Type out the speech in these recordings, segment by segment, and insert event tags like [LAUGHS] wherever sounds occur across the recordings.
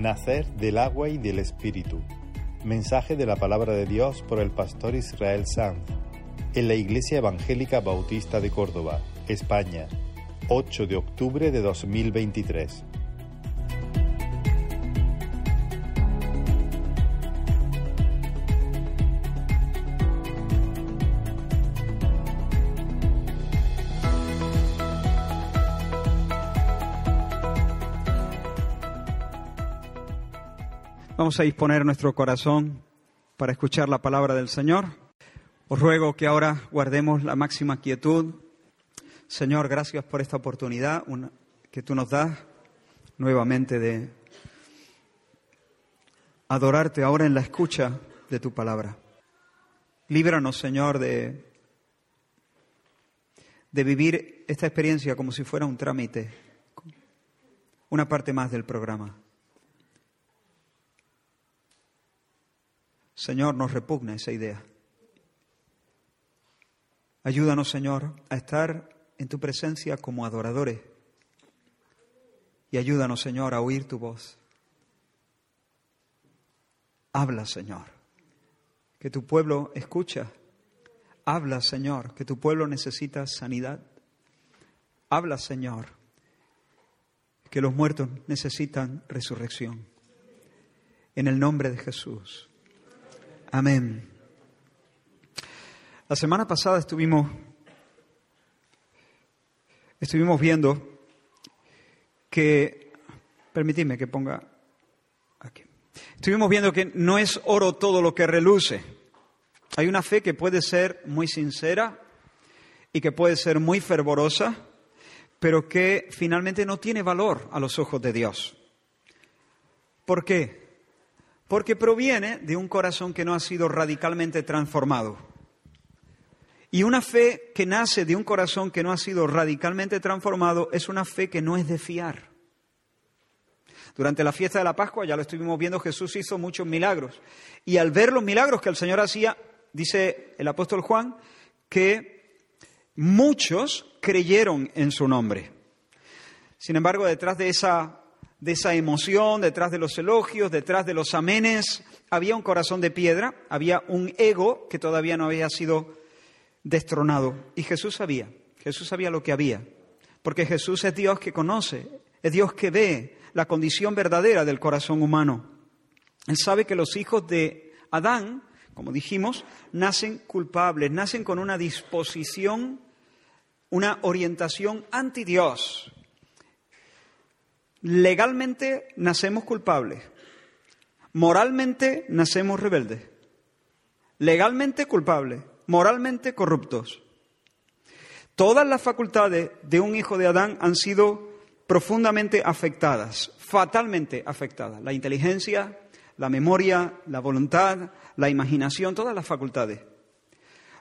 Nacer del agua y del espíritu. Mensaje de la palabra de Dios por el pastor Israel Sanz en la Iglesia Evangélica Bautista de Córdoba, España, 8 de octubre de 2023. Vamos a disponer nuestro corazón para escuchar la palabra del Señor. Os ruego que ahora guardemos la máxima quietud. Señor, gracias por esta oportunidad que tú nos das nuevamente de adorarte ahora en la escucha de tu palabra. Líbranos, Señor, de, de vivir esta experiencia como si fuera un trámite, una parte más del programa. Señor, nos repugna esa idea. Ayúdanos, Señor, a estar en tu presencia como adoradores. Y ayúdanos, Señor, a oír tu voz. Habla, Señor, que tu pueblo escucha. Habla, Señor, que tu pueblo necesita sanidad. Habla, Señor, que los muertos necesitan resurrección. En el nombre de Jesús. Amén. La semana pasada estuvimos, estuvimos viendo que, permitidme que ponga aquí, estuvimos viendo que no es oro todo lo que reluce. Hay una fe que puede ser muy sincera y que puede ser muy fervorosa, pero que finalmente no tiene valor a los ojos de Dios. ¿Por qué? Porque proviene de un corazón que no ha sido radicalmente transformado. Y una fe que nace de un corazón que no ha sido radicalmente transformado es una fe que no es de fiar. Durante la fiesta de la Pascua, ya lo estuvimos viendo, Jesús hizo muchos milagros. Y al ver los milagros que el Señor hacía, dice el apóstol Juan, que muchos creyeron en su nombre. Sin embargo, detrás de esa de esa emoción, detrás de los elogios, detrás de los amenes, había un corazón de piedra, había un ego que todavía no había sido destronado. Y Jesús sabía, Jesús sabía lo que había, porque Jesús es Dios que conoce, es Dios que ve la condición verdadera del corazón humano. Él sabe que los hijos de Adán, como dijimos, nacen culpables, nacen con una disposición, una orientación anti Dios, Legalmente nacemos culpables, moralmente nacemos rebeldes, legalmente culpables, moralmente corruptos. Todas las facultades de un hijo de Adán han sido profundamente afectadas, fatalmente afectadas. La inteligencia, la memoria, la voluntad, la imaginación, todas las facultades.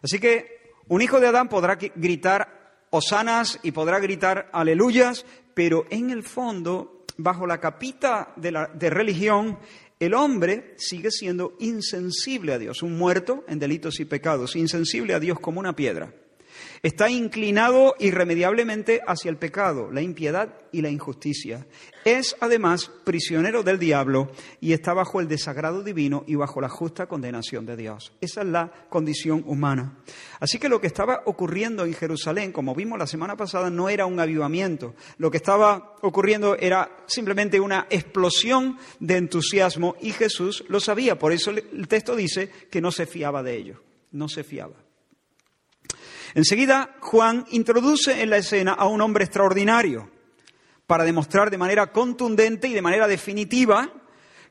Así que un hijo de Adán podrá gritar osanas y podrá gritar aleluyas, pero en el fondo, bajo la capita de, religión, el hombre sigue siendo insensible a Dios, un muerto en delitos y pecados, insensible a Dios como una piedra. Está inclinado irremediablemente hacia el pecado, la impiedad y la injusticia. Es además prisionero del diablo y está bajo el desagrado divino y bajo la justa condenación de Dios. Esa es la condición humana. Así que lo que estaba ocurriendo en Jerusalén, como vimos la semana pasada, no era un avivamiento. Lo que estaba ocurriendo era simplemente una explosión de entusiasmo y Jesús lo sabía. Por eso el texto dice que no se fiaba de ello. No se fiaba. Enseguida, Juan introduce en la escena a un hombre extraordinario para demostrar de manera contundente y de manera definitiva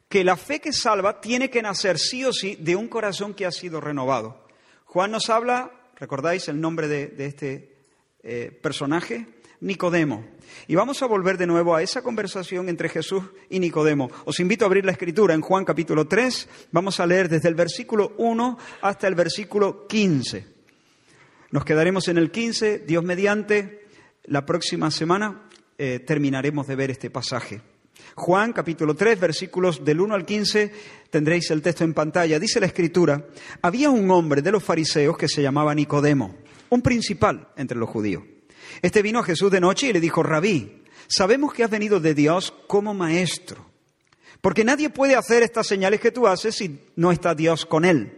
que la fe que salva tiene que nacer sí o sí de un corazón que ha sido renovado. Juan nos habla, recordáis el nombre de, este eh, personaje, Nicodemo. Y vamos a volver de nuevo a esa conversación entre Jesús y Nicodemo. Os invito a abrir la escritura en Juan capítulo 3. Vamos a leer desde el versículo 1 hasta el versículo 15. Nos quedaremos en el 15, Dios mediante, la próxima semana eh, terminaremos de ver este pasaje. Juan capítulo 3, versículos del 1 al 15, tendréis el texto en pantalla. Dice la escritura, había un hombre de los fariseos que se llamaba Nicodemo, un principal entre los judíos. Este vino a Jesús de noche y le dijo, rabí, sabemos que has venido de Dios como maestro Porque nadie puede hacer estas señales que tú haces si no está Dios con él.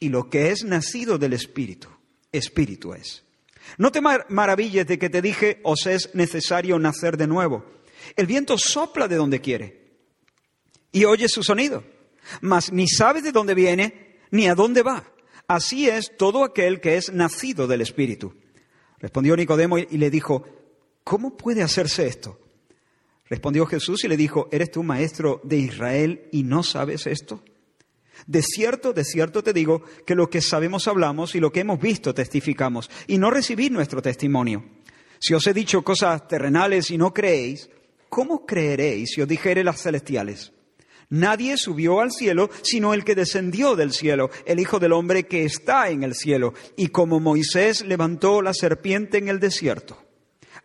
Y lo que es nacido del Espíritu, Espíritu es. No te maravilles de que te dije, os es necesario nacer de nuevo. El viento sopla de donde quiere y oye su sonido, mas ni sabes de dónde viene ni a dónde va. Así es todo aquel que es nacido del Espíritu. Respondió Nicodemo y le dijo, ¿cómo puede hacerse esto? Respondió Jesús y le dijo, ¿eres tú maestro de Israel y no sabes esto? De cierto, de cierto te digo que lo que sabemos hablamos y lo que hemos visto testificamos, y no recibís nuestro testimonio. Si os he dicho cosas terrenales y no creéis, ¿cómo creeréis si os dijere las celestiales? Nadie subió al cielo sino el que descendió del cielo, el Hijo del Hombre que está en el cielo. Y como Moisés levantó la serpiente en el desierto,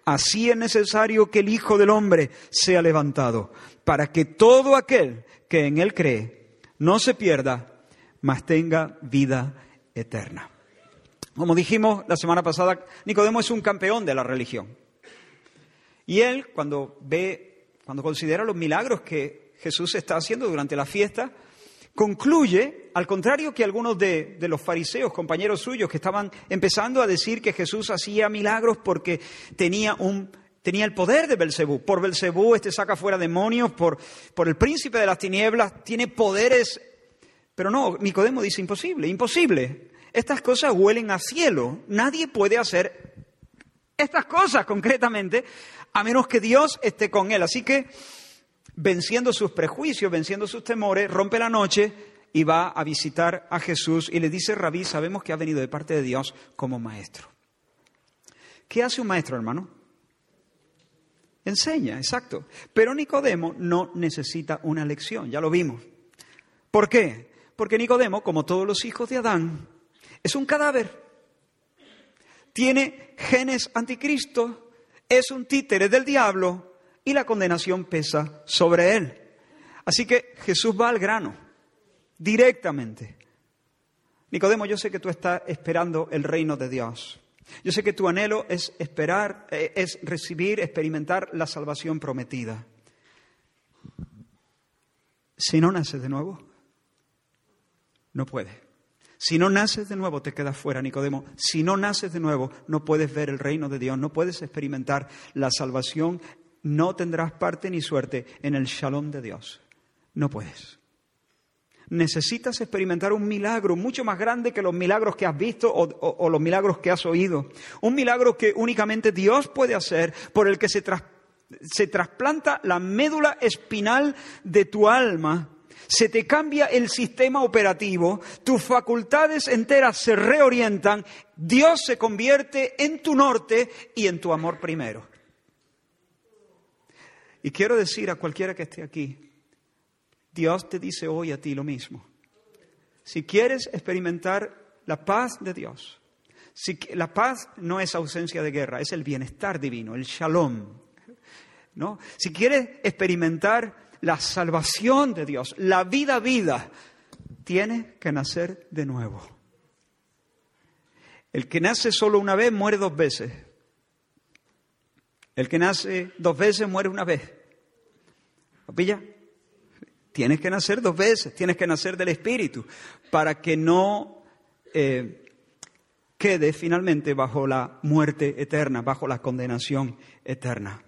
así es necesario que el Hijo del Hombre sea levantado, para que todo aquel que en él cree no se pierda, mas tenga vida eterna. Como dijimos la semana pasada, Nicodemo es un campeón de la religión. Y él, cuando ve, cuando considera los milagros que Jesús está haciendo durante la fiesta, concluye, al contrario que algunos de, los fariseos, compañeros suyos, que estaban empezando a decir que Jesús hacía milagros porque tenía un tenía el poder de Belcebú. Por Belcebú este saca fuera demonios, por, por el príncipe de las tinieblas tiene poderes. Pero no, Nicodemo dice imposible, imposible. Estas cosas huelen a cielo. Nadie puede hacer estas cosas concretamente a menos que Dios esté con él. Así que venciendo sus prejuicios, venciendo sus temores, rompe la noche y va a visitar a Jesús y le dice, Rabí, sabemos que ha venido de parte de Dios como maestro. ¿Qué hace un maestro, hermano? Enseña, exacto. Pero Nicodemo no necesita una lección, ya lo vimos. ¿Por qué? Porque Nicodemo, como todos los hijos de Adán, es un cadáver. Tiene genes anticristo, es un títere del diablo, y la condenación pesa sobre él. Así que Jesús va al grano, directamente. Nicodemo, yo sé que tú estás esperando el reino de Dios. Yo sé que tu anhelo es esperar, eh, es recibir, experimentar la salvación prometida. Si no naces de nuevo, no puedes. Si no naces de nuevo, te quedas fuera, Nicodemo. Si no naces de nuevo, no puedes ver el reino de Dios, no puedes experimentar la salvación no tendrás parte ni suerte en el shalom de Dios. No puedes. Necesitas experimentar un milagro mucho más grande que los milagros que has visto o, los milagros que has oído. Un milagro que únicamente Dios puede hacer, por el que se, trasplanta la médula espinal de tu alma se te cambia el sistema operativo, tus facultades enteras se reorientan, Dios se convierte en tu norte y en tu amor primero. Y quiero decir a cualquiera que esté aquí, Dios te dice hoy a ti lo mismo. Si quieres experimentar la paz de Dios, si, la paz no es ausencia de guerra, es el bienestar divino, el shalom. ¿no? Si quieres experimentar la salvación de Dios, la vida vida, tienes que nacer de nuevo. El que nace solo una vez muere dos veces. El que nace dos veces muere una vez. ¿Lo pilla? Tienes que nacer dos veces, tienes que nacer del Espíritu para que no eh, quede finalmente bajo la muerte eterna, bajo la condenación eterna.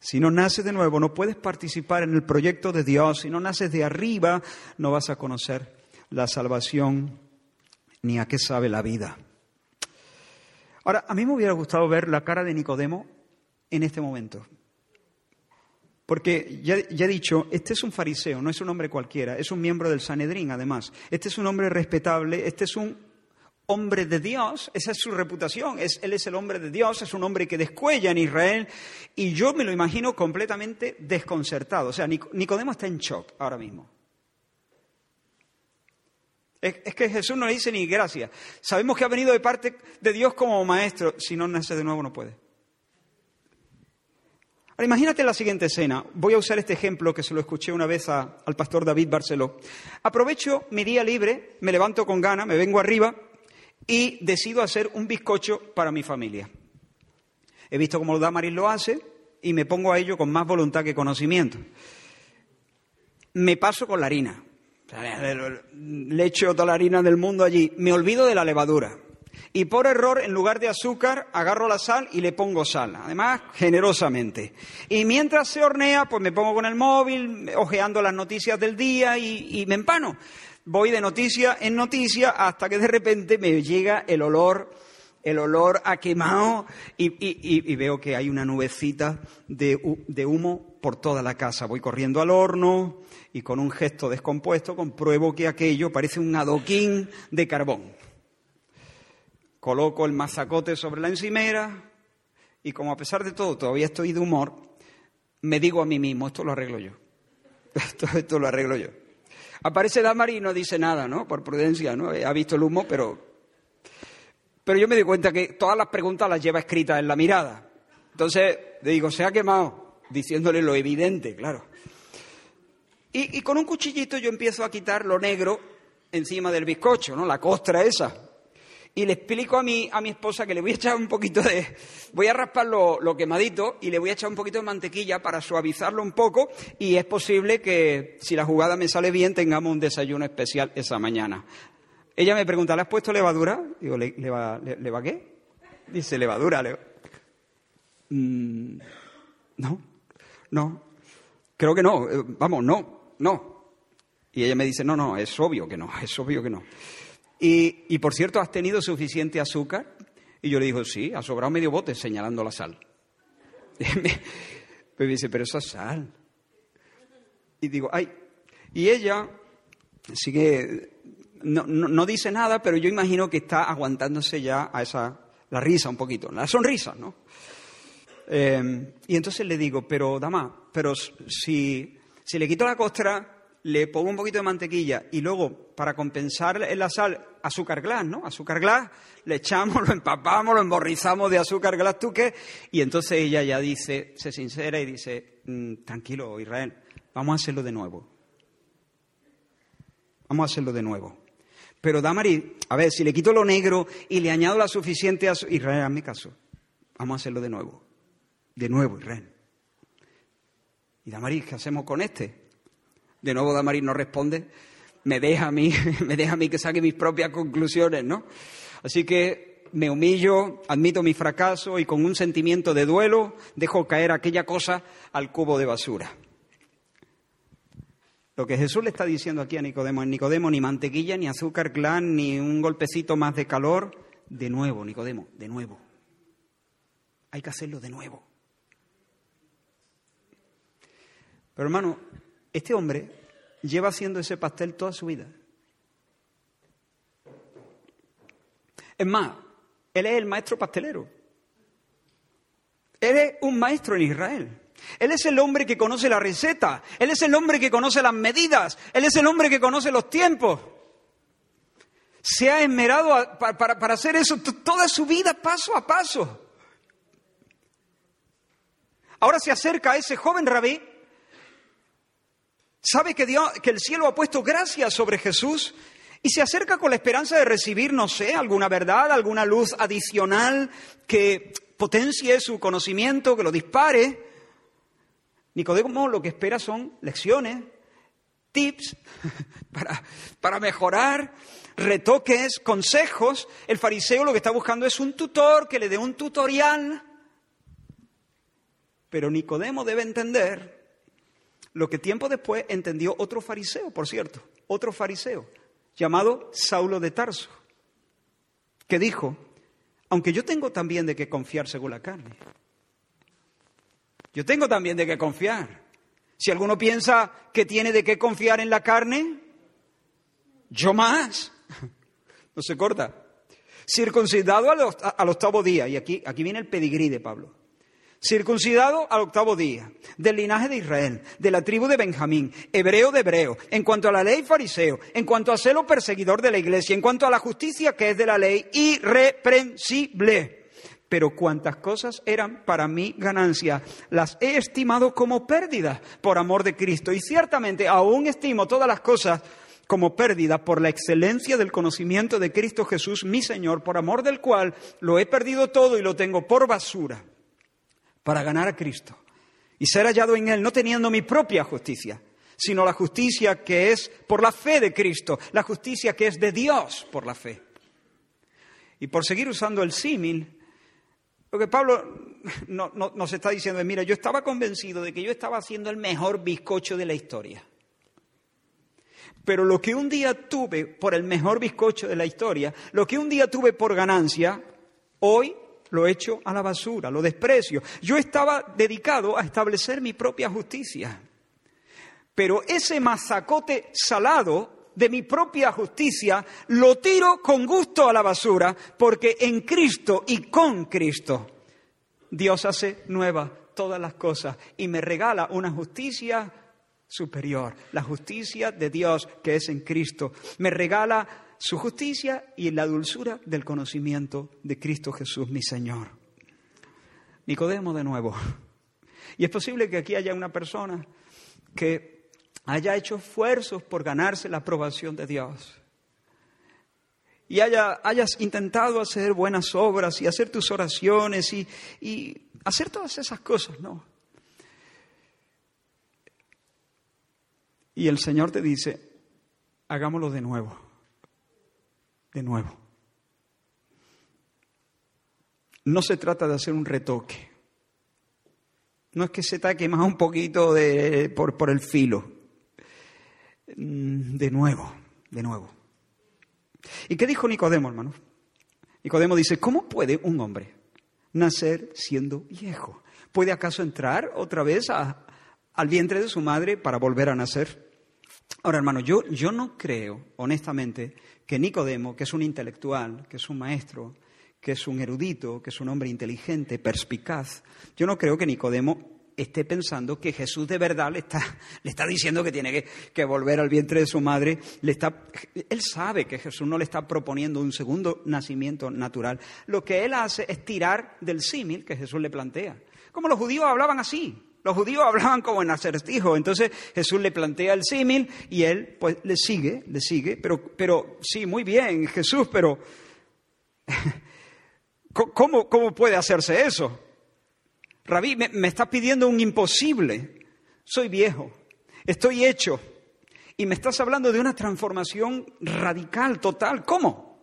Si no naces de nuevo, no puedes participar en el proyecto de Dios. Si no naces de arriba, no vas a conocer la salvación ni a qué sabe la vida. Ahora, a mí me hubiera gustado ver la cara de Nicodemo en este momento. Porque ya, he dicho, este es un fariseo, no es un hombre cualquiera, es un miembro del Sanedrín además. Este es un hombre respetable, este es un hombre de Dios, esa es su reputación, es, él es el hombre de Dios, es un hombre que descuella en Israel y yo me lo imagino completamente desconcertado. O sea, Nicodemo está en shock ahora mismo. Es, que Jesús no le dice ni gracias. Sabemos que ha venido de parte de Dios como maestro. Si no nace de nuevo, no puede. Ahora, imagínate la siguiente escena. Voy a usar este ejemplo que se lo escuché una vez al pastor David Barceló. Aprovecho mi día libre, me levanto con gana, me vengo arriba y decido hacer un bizcocho para mi familia. He visto cómo Damaris lo hace y me pongo a ello con más voluntad que conocimiento. Me paso con la harina. Le echo toda la harina del mundo allí. Me olvido de la levadura. Y por error, en lugar de azúcar, agarro la sal y le pongo sal. Además, generosamente. Y mientras se hornea, pues me pongo con el móvil, ojeando las noticias del día y, me empano. Voy de noticia en noticia hasta que de repente me llega el olor el olor a quemado y, veo que hay una nubecita de, humo por toda la casa. Voy corriendo al horno y con un gesto descompuesto compruebo que aquello parece un adoquín de carbón. Coloco el mazacote sobre la encimera y como a pesar de todo todavía estoy de humor, me digo a mí mismo, esto lo arreglo yo. [LAUGHS] Esto, esto lo arreglo yo. Aparece Damari y no dice nada, ¿no? Por prudencia, ¿no? Ha visto el humo, pero pero yo me di cuenta que todas las preguntas las lleva escritas en la mirada. Entonces le digo, se ha quemado, diciéndole lo evidente, claro. Y, con un cuchillito yo empiezo a quitar lo negro encima del bizcocho, ¿no? La costra esa. Y le explico a mi, a mi esposa que le voy a echar un poquito de... Voy a raspar lo, lo, quemadito y le voy a echar un poquito de mantequilla para suavizarlo un poco y es posible que, si la jugada me sale bien, tengamos un desayuno especial esa mañana. Ella me pregunta, ¿le has puesto levadura? Digo, ¿le, va, qué? Dice, levadura. Mm, no, no, creo que no, eh, vamos, no, no. Y ella me dice, no, no, es obvio que no, [LAUGHS] es obvio que no. Y, y por cierto, ¿has tenido suficiente azúcar? Y yo le digo, sí, ha sobrado medio bote señalando la sal. Y [LAUGHS] me, dice, pero eso es sal. Y digo, ay. Y ella sigue no, dice nada, pero yo imagino que está aguantándose ya a esa, la risa un poquito, la sonrisa, ¿no? Em, y entonces le digo, pero dama, pero si, si le quito la costra, le pongo un poquito de mantequilla y luego, para compensar en la sal, azúcar glass, ¿no? Azúcar glass, le echamos, [LAUGHS] lo empapamos, lo emborrizamos de azúcar glass, ¿tú qué? Y entonces ella ya dice, se sincera y dice, mm, tranquilo, Israel, vamos a hacerlo de nuevo. Vamos a hacerlo de nuevo. Pero Damari, a ver, si le quito lo negro y le añado la suficiente a Israel, mi caso. Vamos a hacerlo de nuevo. De nuevo, Israel. Y Damaris, ¿qué hacemos con este? De nuevo Damaris no responde. Me deja a mí, [LAUGHS] me deja a mí que saque mis propias conclusiones, ¿no? Así que me humillo, admito mi fracaso y con un sentimiento de duelo dejo caer aquella cosa al cubo de basura. Lo que Jesús le está diciendo aquí a Nicodemo es Nicodemo, ni mantequilla, ni azúcar clan, ni un golpecito más de calor. De nuevo, Nicodemo, de nuevo. Hay que hacerlo de nuevo. Pero hermano, este hombre lleva haciendo ese pastel toda su vida. Es más, él es el maestro pastelero. Él es un maestro en Israel. Él es el hombre que conoce la receta, Él es el hombre que conoce las medidas, Él es el hombre que conoce los tiempos. Se ha esmerado para, hacer eso toda su vida paso a paso. Ahora se acerca a ese joven rabí, sabe que, que el cielo ha puesto gracia sobre Jesús y se acerca con la esperanza de recibir, no sé, alguna verdad, alguna luz adicional que potencie su conocimiento, que lo dispare. Nicodemo lo que espera son lecciones, tips [LAUGHS] para, para mejorar, retoques, consejos. El fariseo lo que está buscando es un tutor que le dé un tutorial. Pero Nicodemo debe entender lo que tiempo después entendió otro fariseo, por cierto, otro fariseo, llamado Saulo de Tarso, que dijo, aunque yo tengo también de qué confiar según la carne, yo tengo también de qué confiar. Si alguno piensa que tiene de qué confiar en la carne, yo más. [LAUGHS] No se corta. Circuncidado al, octavo día, y aquí, aquí viene el pedigrí de Pablo. Circuncidado al octavo día, del linaje de Israel, de la tribu de Benjamín, hebreo de hebreo, en cuanto a la ley fariseo, en cuanto a celo perseguidor de la iglesia, en cuanto a la justicia que es de la ley, irreprensible. Pero cuantas cosas eran para mí ganancia, las he estimado como pérdida por amor de Cristo. Y ciertamente aún estimo todas las cosas como pérdida por la excelencia del conocimiento de Cristo Jesús, mi Señor, por amor del cual lo he perdido todo y lo tengo por basura para ganar a Cristo y ser hallado en Él, no teniendo mi propia justicia, sino la justicia que es por la fe de Cristo, la justicia que es de Dios por la fe. Y por seguir usando el símil, lo que Pablo nos está diciendo es, mira, yo estaba convencido de que yo estaba haciendo el mejor bizcocho de la historia. Pero lo que un día tuve por el mejor bizcocho de la historia, lo que un día tuve por ganancia, hoy lo echo a la basura, lo desprecio. Yo estaba dedicado a establecer mi propia justicia. Pero ese mazacote salado de mi propia justicia lo tiro con gusto a la basura porque en Cristo y con Cristo Dios hace nuevas todas las cosas y me regala una justicia superior, la justicia de Dios que es en Cristo. Me regala su justicia y la dulzura del conocimiento de Cristo Jesús, mi Señor. Nicodemo de nuevo. Y es posible que aquí haya una persona que haya hecho esfuerzos por ganarse la aprobación de Dios. Y haya, hayas intentado hacer buenas obras y hacer tus oraciones y, y hacer todas esas cosas, ¿no? Y el Señor te dice, hagámoslo de nuevo de nuevo. No se trata de hacer un retoque. No es que se taque más un poquito de, por, por el filo. Mm, de nuevo, de nuevo. ¿Y qué dijo Nicodemo, hermano? Nicodemo dice, ¿cómo puede un hombre nacer siendo viejo? ¿Puede acaso entrar otra vez al vientre de su madre para volver a nacer? Ahora, hermano, yo, yo no creo, honestamente, que Nicodemo, que es un intelectual, que es un maestro, que es un erudito, que es un hombre inteligente, perspicaz, yo no creo que Nicodemo esté pensando que Jesús de verdad le está, le está diciendo que tiene que, que, volver al vientre de su madre. Le está, él sabe que Jesús no le está proponiendo un segundo nacimiento natural. Lo que él hace es tirar del símil que Jesús le plantea. Como los judíos hablaban así. Los judíos hablaban como en acertijo, entonces Jesús le plantea el símil y él pues le sigue, le sigue, pero, pero sí, muy bien, Jesús, pero [LAUGHS] ¿cómo, cómo puede hacerse eso? Rabí, me, me estás pidiendo un imposible. Soy viejo, estoy hecho y me estás hablando de una transformación radical, total. ¿Cómo?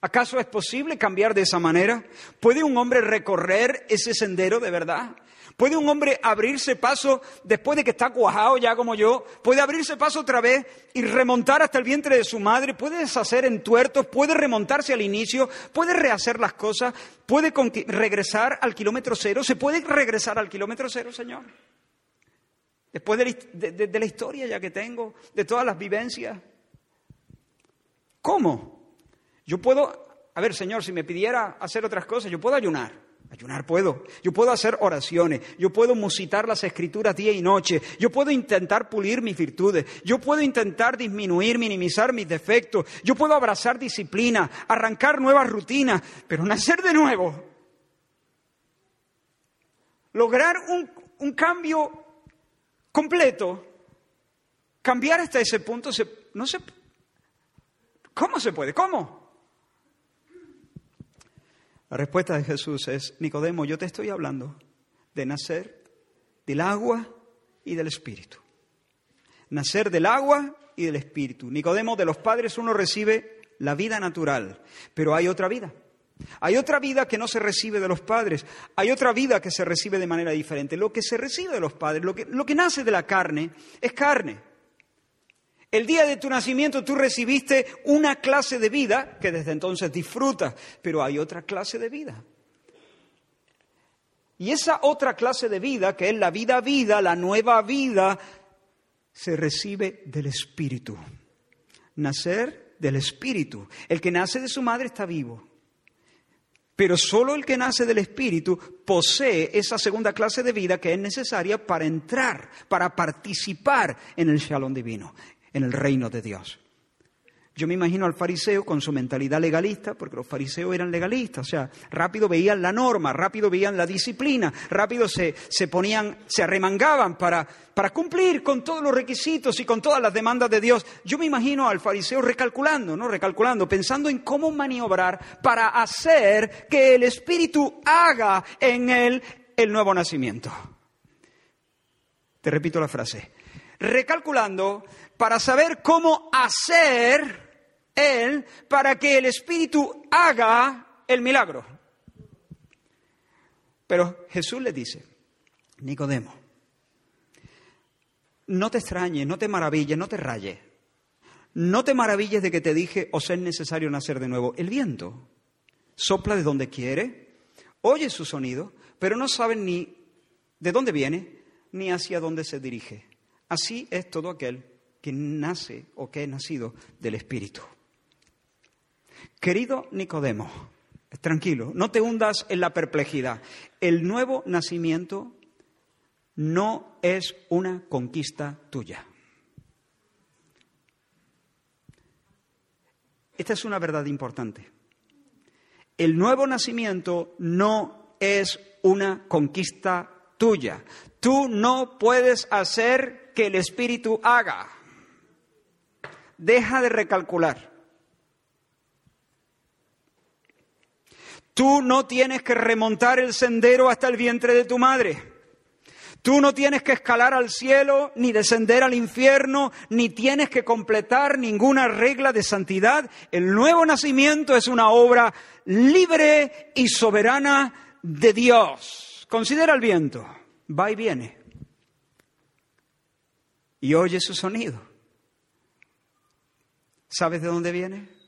¿Acaso es posible cambiar de esa manera? ¿Puede un hombre recorrer ese sendero de verdad? ¿Puede un hombre abrirse paso después de que está cuajado ya como yo? ¿Puede abrirse paso otra vez y remontar hasta el vientre de su madre? ¿Puede deshacer entuertos? ¿Puede remontarse al inicio? ¿Puede rehacer las cosas? ¿Puede regresar al kilómetro cero? ¿Se puede regresar al kilómetro cero, Señor? Después de la historia ya que tengo, de todas las vivencias. ¿Cómo? Yo puedo, a ver, Señor, si me pidiera hacer otras cosas, yo puedo ayunar. Ayunar puedo. Yo puedo hacer oraciones. Yo puedo musitar las escrituras día y noche. Yo puedo intentar pulir mis virtudes. Yo puedo intentar disminuir, minimizar mis defectos. Yo puedo abrazar disciplina, arrancar nuevas rutinas, pero nacer de nuevo. Lograr un, un cambio completo. Cambiar hasta ese punto, se, no se, ¿cómo se puede? ¿Cómo? La respuesta de Jesús es, Nicodemo, yo te estoy hablando de nacer del agua y del espíritu. Nacer del agua y del espíritu. Nicodemo, de los padres uno recibe la vida natural, pero hay otra vida. Hay otra vida que no se recibe de los padres, hay otra vida que se recibe de manera diferente. Lo que se recibe de los padres, lo que, lo que nace de la carne, es carne. El día de tu nacimiento tú recibiste una clase de vida que desde entonces disfrutas, pero hay otra clase de vida. Y esa otra clase de vida, que es la vida vida, la nueva vida, se recibe del Espíritu. Nacer del Espíritu. El que nace de su madre está vivo. Pero solo el que nace del Espíritu posee esa segunda clase de vida que es necesaria para entrar, para participar en el shalom divino, en el reino de Dios. Yo me imagino al fariseo con su mentalidad legalista, porque los fariseos eran legalistas, o sea, rápido veían la norma, rápido veían la disciplina, rápido se, ponían, se arremangaban para, para cumplir con todos los requisitos y con todas las demandas de Dios. Yo me imagino al fariseo recalculando, ¿no? Recalculando, pensando en cómo maniobrar para hacer que el Espíritu haga en él el nuevo nacimiento. Te repito la frase. Recalculando para saber cómo hacer él para que el Espíritu haga el milagro. Pero Jesús le dice, Nicodemo, no te extrañes, no te maravilles, no te rayes. No te maravilles de que te dije, os es necesario nacer de nuevo. El viento sopla de donde quiere, oye su sonido, pero no sabe ni de dónde viene ni hacia dónde se dirige. Así es todo aquel que nace o que es nacido del Espíritu. Querido Nicodemo, tranquilo, no te hundas en la perplejidad. El nuevo nacimiento no es una conquista tuya. Esta es una verdad importante. El nuevo nacimiento no es una conquista tuya. Tú no puedes hacer que el Espíritu haga. Deja de recalcular. Tú no tienes que remontar el sendero hasta el vientre de tu madre. Tú no tienes que escalar al cielo, ni descender al infierno, ni tienes que completar ninguna regla de santidad. El nuevo nacimiento es una obra libre y soberana de Dios. Considera el viento, va y viene. Y oye su sonido. ¿Sabes de dónde viene?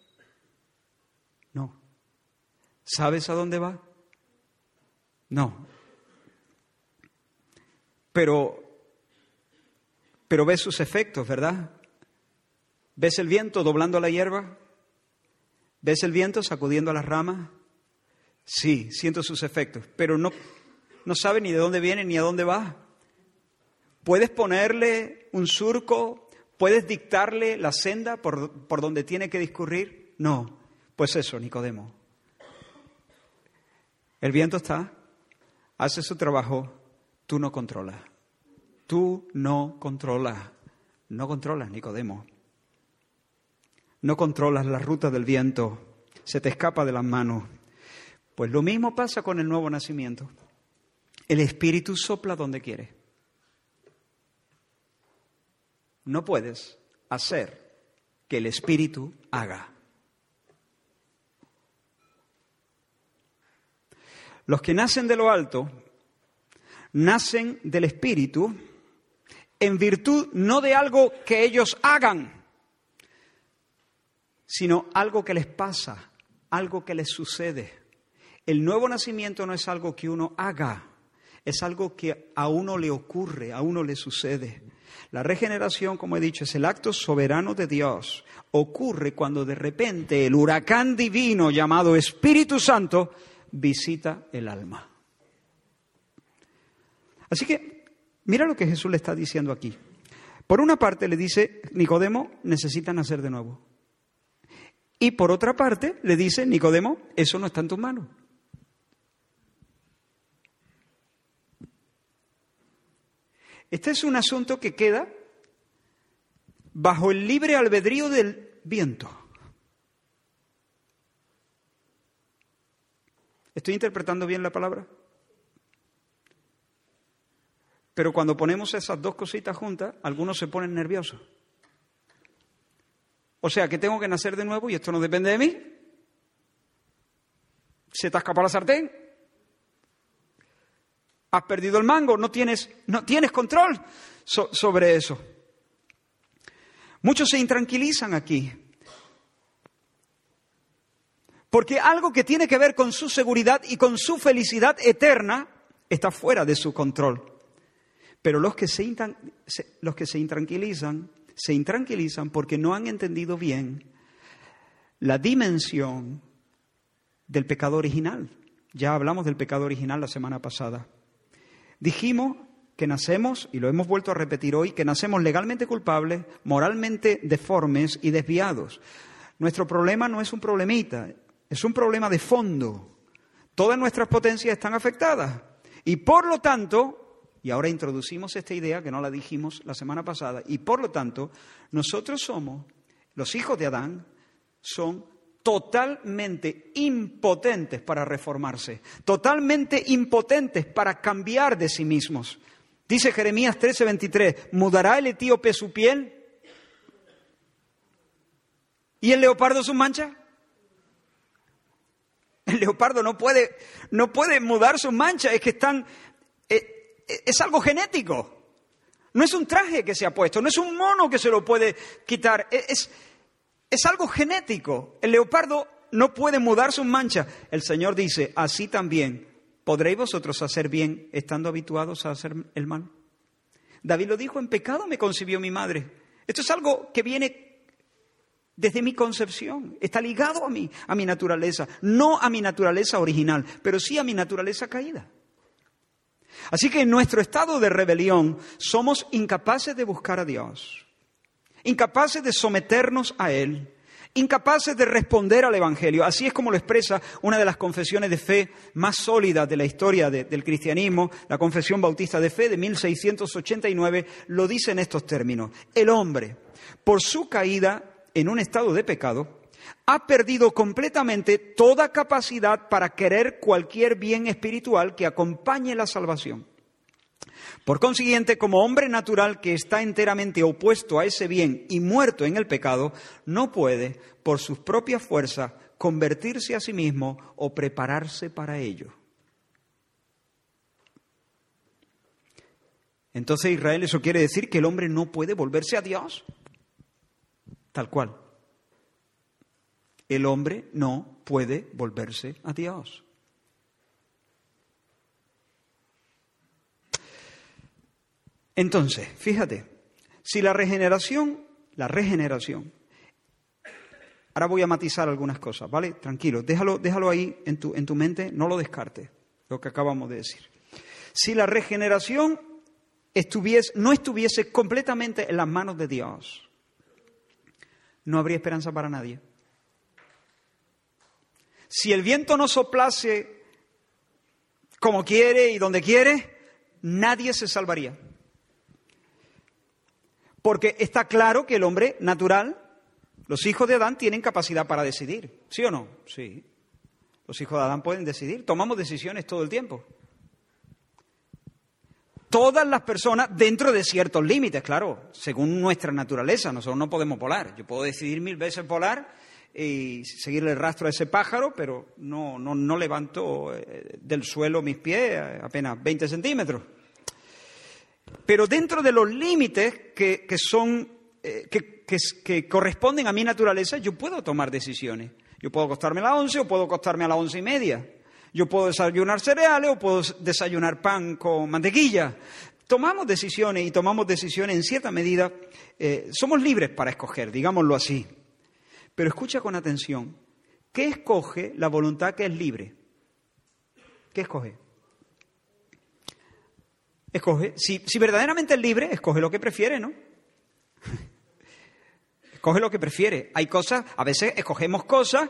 ¿Sabes a dónde va? No. Pero, pero ves sus efectos, ¿verdad? ¿Ves el viento doblando la hierba? ¿Ves el viento sacudiendo las ramas? Sí, siento sus efectos, pero no, no sabe ni de dónde viene ni a dónde va. ¿Puedes ponerle un surco? ¿Puedes dictarle la senda por, por donde tiene que discurrir? No. Pues eso, Nicodemo. El viento está, hace su trabajo, tú no controlas. Tú no controlas. No controlas, Nicodemo. No controlas la ruta del viento. Se te escapa de las manos. Pues lo mismo pasa con el nuevo nacimiento. El Espíritu sopla donde quiere. No puedes hacer que el Espíritu haga. Los que nacen de lo alto nacen del Espíritu en virtud no de algo que ellos hagan, sino algo que les pasa, algo que les sucede. El nuevo nacimiento no es algo que uno haga, es algo que a uno le ocurre, a uno le sucede. La regeneración, como he dicho, es el acto soberano de Dios. Ocurre cuando de repente el huracán divino llamado Espíritu Santo visita el alma. Así que mira lo que Jesús le está diciendo aquí. Por una parte le dice, Nicodemo, necesita nacer de nuevo. Y por otra parte le dice, Nicodemo, eso no está en tus manos. Este es un asunto que queda bajo el libre albedrío del viento. ¿Estoy interpretando bien la palabra? Pero cuando ponemos esas dos cositas juntas, algunos se ponen nerviosos. O sea, que tengo que nacer de nuevo y esto no depende de mí. ¿Se te ha escapado la sartén? ¿Has perdido el mango? ¿No tienes, no tienes control sobre eso? Muchos se intranquilizan aquí. Porque algo que tiene que ver con su seguridad y con su felicidad eterna está fuera de su control. Pero los que se, los que se intranquilizan, se intranquilizan porque no han entendido bien la dimensión del pecado original, Ya hablamos del pecado original la semana pasada. Dijimos que nacemos, y lo hemos vuelto a repetir hoy, que nacemos legalmente culpables, moralmente deformes y desviados. Nuestro problema no es un problemita, es un problema de fondo. Todas nuestras potencias están afectadas. Y por lo tanto, y ahora introducimos esta idea que no la dijimos la semana pasada, y por lo tanto, nosotros somos, los hijos de Adán, son totalmente impotentes para reformarse, totalmente impotentes para cambiar de sí mismos. Dice Jeremías 13:23, ¿mudará el etíope su piel? ¿Y el leopardo su mancha? El leopardo no puede, no puede mudar sus manchas, es que están, eh, eh, es algo genético. No es un traje que se ha puesto, no es un mono que se lo puede quitar, e, es, es algo genético. El leopardo no puede mudar sus manchas. El Señor dice, así también podréis vosotros hacer bien estando habituados a hacer el mal. David lo dijo, en pecado me concibió mi madre. Esto es algo que viene desde mi concepción, está ligado a mí, a mi naturaleza, no a mi naturaleza original, pero sí a mi naturaleza caída. Así que en nuestro estado de rebelión somos incapaces de buscar a Dios incapaces de someternos a Él, incapaces de responder al Evangelio. Así es como lo expresa una de las confesiones de fe más sólidas de la historia del cristianismo, la Confesión Bautista de Fe de 1689, lo dice en estos términos. El hombre, por su caída en un estado de pecado, ha perdido completamente toda capacidad para querer cualquier bien espiritual que acompañe la salvación. Por consiguiente, como hombre natural que está enteramente opuesto a ese bien y muerto en el pecado, no puede, por sus propias fuerzas, convertirse a sí mismo o prepararse para ello. Entonces, Israel, ¿eso quiere decir que el hombre no puede volverse a Dios? Tal cual. El hombre no puede volverse a Dios. Entonces, fíjate, si la regeneración, la regeneración, ahora voy a matizar algunas cosas, ¿vale? Tranquilo, déjalo, déjalo ahí en tu, en tu mente, no lo descartes, lo que acabamos de decir. Si la regeneración estuviese, no estuviese completamente en las manos de Dios, no habría esperanza para nadie. Si el viento no soplase como quiere y donde quiere, nadie se salvaría. Porque está claro que el hombre natural, los hijos de Adán, tienen capacidad para decidir. ¿Sí o no? Sí. Los hijos de Adán pueden decidir. Tomamos decisiones todo el tiempo. Todas las personas dentro de ciertos límites, claro, según nuestra naturaleza. Nosotros no podemos volar. Yo puedo decidir mil veces volar y seguirle el rastro a ese pájaro, pero no, no, no levanto eh, del suelo mis pies apenas 20 centímetros. Pero dentro de los límites que, son, eh, que, corresponden a mi naturaleza, yo puedo tomar decisiones. Yo puedo acostarme a las 11 o puedo acostarme a las once y media. Yo puedo desayunar cereales o puedo desayunar pan con mantequilla. Tomamos decisiones y tomamos decisiones en cierta medida. Eh, somos libres para escoger, digámoslo así. Pero escucha con atención. ¿Qué escoge la voluntad que es libre? ¿Qué escoge? Escoge, si, verdaderamente es libre, escoge lo que prefiere, ¿no? [LAUGHS] escoge lo que prefiere. Hay cosas, a veces escogemos cosas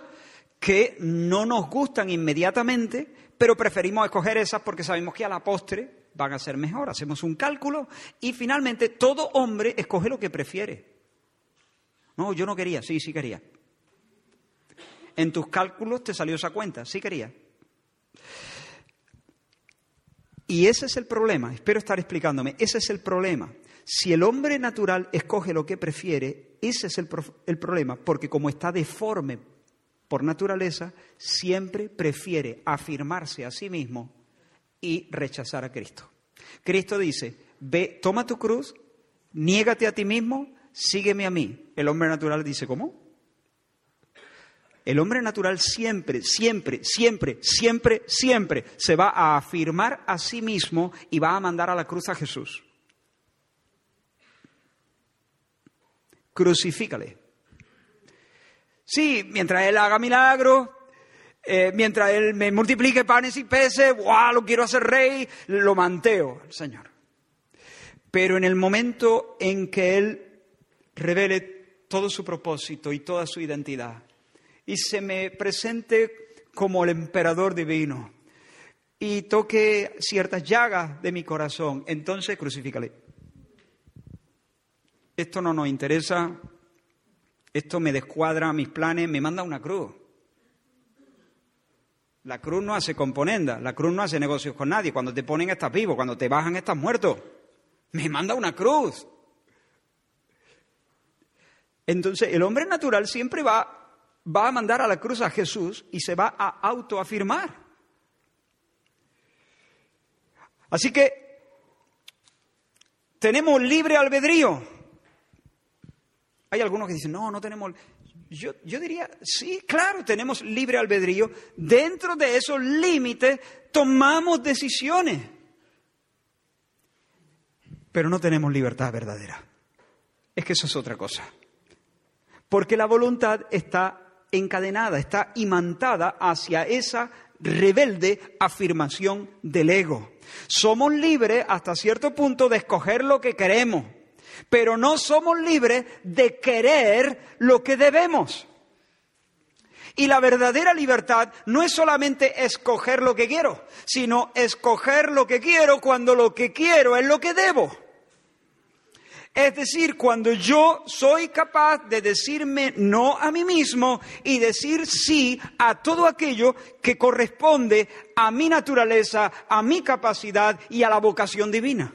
que no nos gustan inmediatamente, pero preferimos escoger esas porque sabemos que a la postre van a ser mejor. Hacemos un cálculo y finalmente todo hombre escoge lo que prefiere. No, yo no quería, sí, sí quería. En tus cálculos te salió esa cuenta, sí quería. Y ese es el problema, espero estar explicándome, ese es el problema. Si el hombre natural escoge lo que prefiere, ese es el, el, problema, porque como está deforme por naturaleza, siempre prefiere afirmarse a sí mismo y rechazar a Cristo. Cristo dice, ve, toma tu cruz, niégate a ti mismo, sígueme a mí. El hombre natural dice, ¿cómo? El hombre natural siempre, siempre, siempre, siempre, siempre se va a afirmar a sí mismo y va a mandar a la cruz a Jesús. Crucifícale. Sí, mientras Él haga milagros, Eh, mientras Él me multiplique panes y peces, ¡guau! Lo quiero hacer rey, lo manteo al Señor. Pero en el momento en que Él revele todo su propósito y toda su identidad y se me presente como el emperador divino y toque ciertas llagas de mi corazón, entonces crucifícale. Esto no nos interesa, esto me descuadra mis planes, me manda una cruz. La cruz no hace componenda, la cruz no hace negocios con nadie. Cuando te ponen estás vivo, cuando te bajan estás muerto. Me manda una cruz. Entonces el hombre natural siempre va, va a mandar a la cruz a Jesús y se va a autoafirmar. Así que tenemos libre albedrío. Hay algunos que dicen, no, no tenemos... Yo, yo, diría, sí, claro, tenemos libre albedrío. Dentro de esos límites tomamos decisiones. Pero no tenemos libertad verdadera. Es que eso es otra cosa. Porque la voluntad está encadenada, está imantada hacia esa rebelde afirmación del ego. Somos libres hasta cierto punto de escoger lo que queremos, pero no somos libres de querer lo que debemos. Y la verdadera libertad no es solamente escoger lo que quiero, sino escoger lo que quiero cuando lo que quiero es lo que debo. Es decir, cuando yo soy capaz de decirme no a mí mismo y decir sí a todo aquello que corresponde a mi naturaleza, a mi capacidad y a la vocación divina.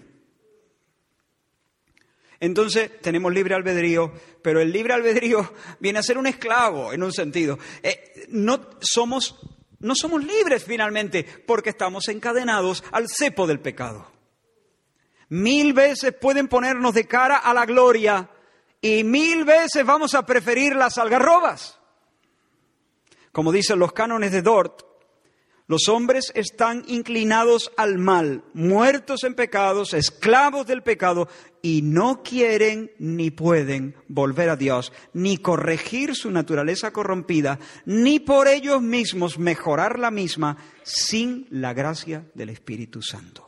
Entonces tenemos libre albedrío, pero el libre albedrío [LAUGHS] viene a ser un esclavo en un sentido. Eh, no, somos, no somos libres finalmente porque estamos encadenados al cepo del pecado. Mil veces pueden ponernos de cara a la gloria y mil veces vamos a preferir las algarrobas. Como dicen los cánones de Dort, los hombres están inclinados al mal, muertos en pecados, esclavos del pecado, y no quieren ni pueden volver a Dios, ni corregir su naturaleza corrompida, ni por ellos mismos mejorar la misma sin la gracia del Espíritu Santo.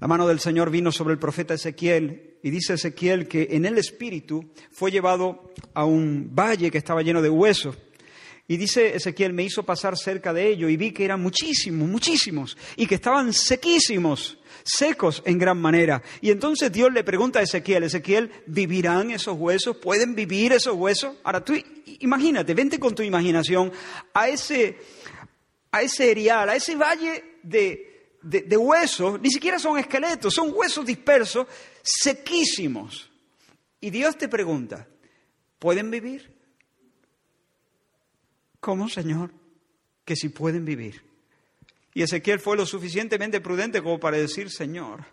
La mano del Señor vino sobre el profeta Ezequiel y dice Ezequiel que en el espíritu fue llevado a un valle que estaba lleno de huesos. Y dice Ezequiel, me hizo pasar cerca de ello y vi que eran muchísimos, muchísimos, y que estaban sequísimos, secos en gran manera. Y entonces Dios le pregunta a Ezequiel, Ezequiel, ¿vivirán esos huesos? ¿Pueden vivir esos huesos? Ahora tú imagínate, vente con tu imaginación a ese, a ese erial, a ese valle de, de, huesos, ni siquiera son esqueletos, son huesos dispersos, sequísimos. Y Dios te pregunta, ¿pueden vivir? ¿Cómo, Señor? Que si pueden vivir. Y Ezequiel fue lo suficientemente prudente como para decir, Señor,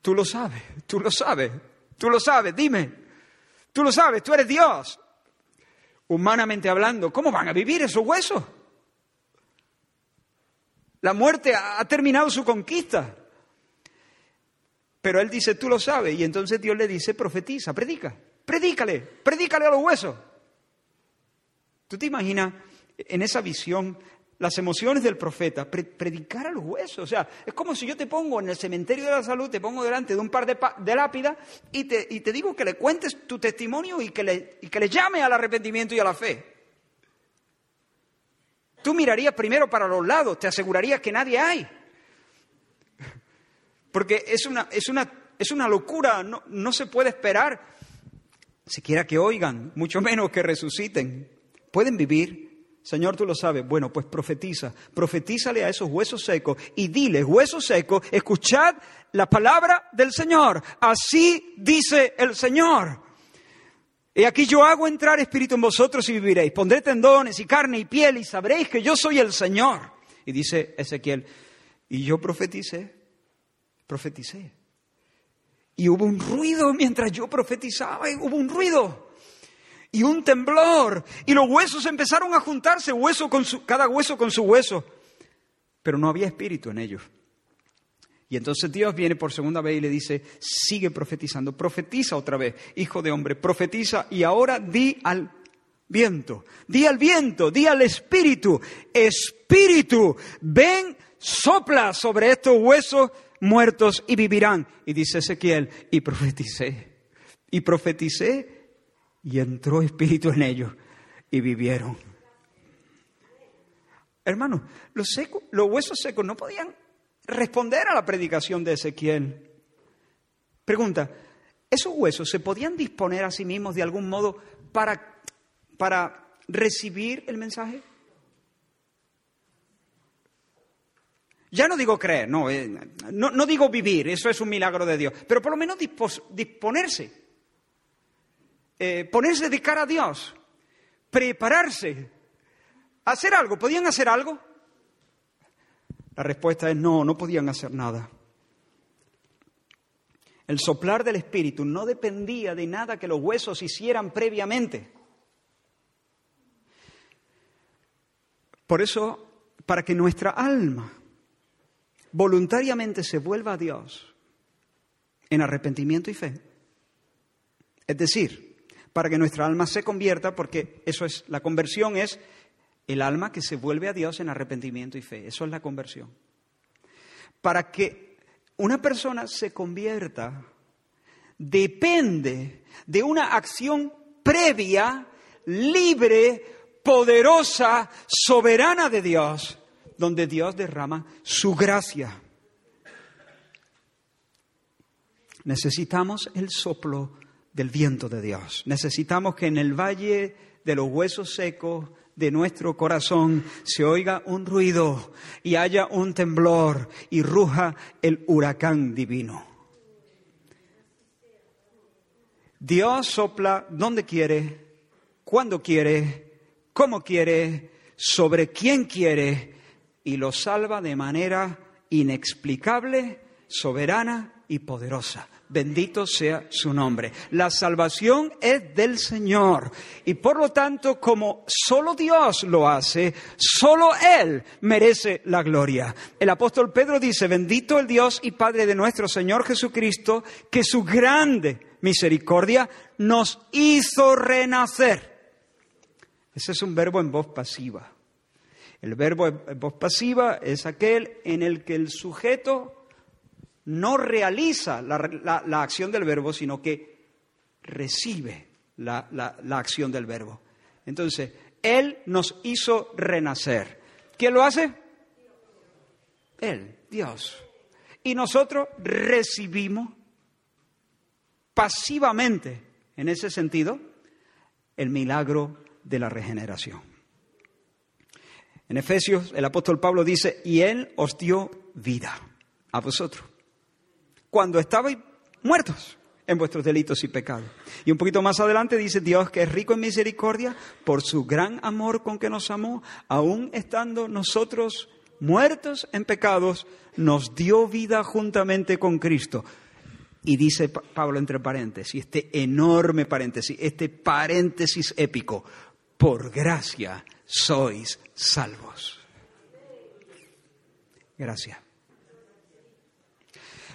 tú lo sabes, tú lo sabes, tú lo sabes, dime, tú lo sabes, tú eres Dios. Humanamente hablando, ¿cómo van a vivir esos huesos? La muerte ha terminado su conquista. Pero él dice, tú lo sabes. Y entonces Dios le dice, profetiza, predica, predícale, predícale a los huesos. ¿Tú te imaginas en esa visión las emociones del profeta, predicar a los huesos? O sea, es como si yo te pongo en el cementerio de la salud, te pongo delante de un par de, lápidas y te, y te, digo que le cuentes tu testimonio y que, le, y que le llame al arrepentimiento y a la fe. Tú mirarías primero para los lados, te asegurarías que nadie hay. Porque es una, es una, es una locura, no, no se puede esperar siquiera que oigan, mucho menos que resuciten. ¿Pueden vivir? Señor, tú lo sabes. Bueno, pues profetiza, profetízale a esos huesos secos y dile, huesos secos, escuchad la palabra del Señor. Así dice el Señor. Y aquí yo hago entrar espíritu en vosotros y viviréis. Pondré tendones y carne y piel y sabréis que yo soy el Señor. Y dice Ezequiel, y yo profeticé, profeticé. Y hubo un ruido mientras yo profetizaba, y hubo un ruido y un temblor. Y los huesos empezaron a juntarse, hueso con su, cada hueso con su hueso. Pero no había espíritu en ellos. Y entonces Dios viene por segunda vez y le dice, sigue profetizando, profetiza otra vez, hijo de hombre, profetiza y ahora di al viento, di al viento, di al espíritu, espíritu, ven, sopla sobre estos huesos muertos y vivirán. Y dice Ezequiel, y profeticé, y profeticé, y entró espíritu en ellos, y vivieron. Hermanos, los, los huesos secos no podían responder a la predicación de Ezequiel. Pregunta, ¿esos huesos se podían disponer a sí mismos de algún modo para, para recibir el mensaje? Ya no digo creer, no, eh, no, digo vivir, eso es un milagro de Dios, pero por lo menos disponerse, eh, ponerse de cara a Dios, prepararse, hacer algo. ¿Podían hacer algo? La respuesta es no, no podían hacer nada. El soplar del Espíritu no dependía de nada que los huesos hicieran previamente. Por eso, para que nuestra alma voluntariamente se vuelva a Dios en arrepentimiento y fe, es decir, para que nuestra alma se convierta, porque eso es, la conversión es el alma que se vuelve a Dios en arrepentimiento y fe. Eso es la conversión. Para que una persona se convierta, depende de una acción previa, libre, poderosa, soberana de Dios, donde Dios derrama su gracia. Necesitamos el soplo del viento de Dios. Necesitamos que en el valle de los huesos secos de nuestro corazón se oiga un ruido y haya un temblor y ruja el huracán divino. Dios sopla donde quiere, cuando quiere, cómo quiere, sobre quién quiere y lo salva de manera inexplicable, soberana y poderosa. Bendito sea su nombre. La salvación es del Señor. Y por lo tanto, como solo Dios lo hace, solo Él merece la gloria. El apóstol Pedro dice, bendito el Dios y Padre de nuestro Señor Jesucristo, que su grande misericordia nos hizo renacer. Ese es un verbo en voz pasiva. El verbo en voz pasiva es aquel en el que el sujeto no realiza la, acción del verbo, sino que recibe la, la acción del verbo. Entonces, Él nos hizo renacer. ¿Quién lo hace? Él, Dios. Y nosotros recibimos pasivamente, en ese sentido, el milagro de la regeneración. En Efesios el apóstol Pablo dice, y Él os dio vida a vosotros cuando estabais muertos en vuestros delitos y pecados. Y un poquito más adelante dice Dios que es rico en misericordia por su gran amor con que nos amó, aún estando nosotros muertos en pecados, nos dio vida juntamente con Cristo. Y dice Pablo entre paréntesis, este enorme paréntesis, este paréntesis épico, por gracia sois salvos. Gracias.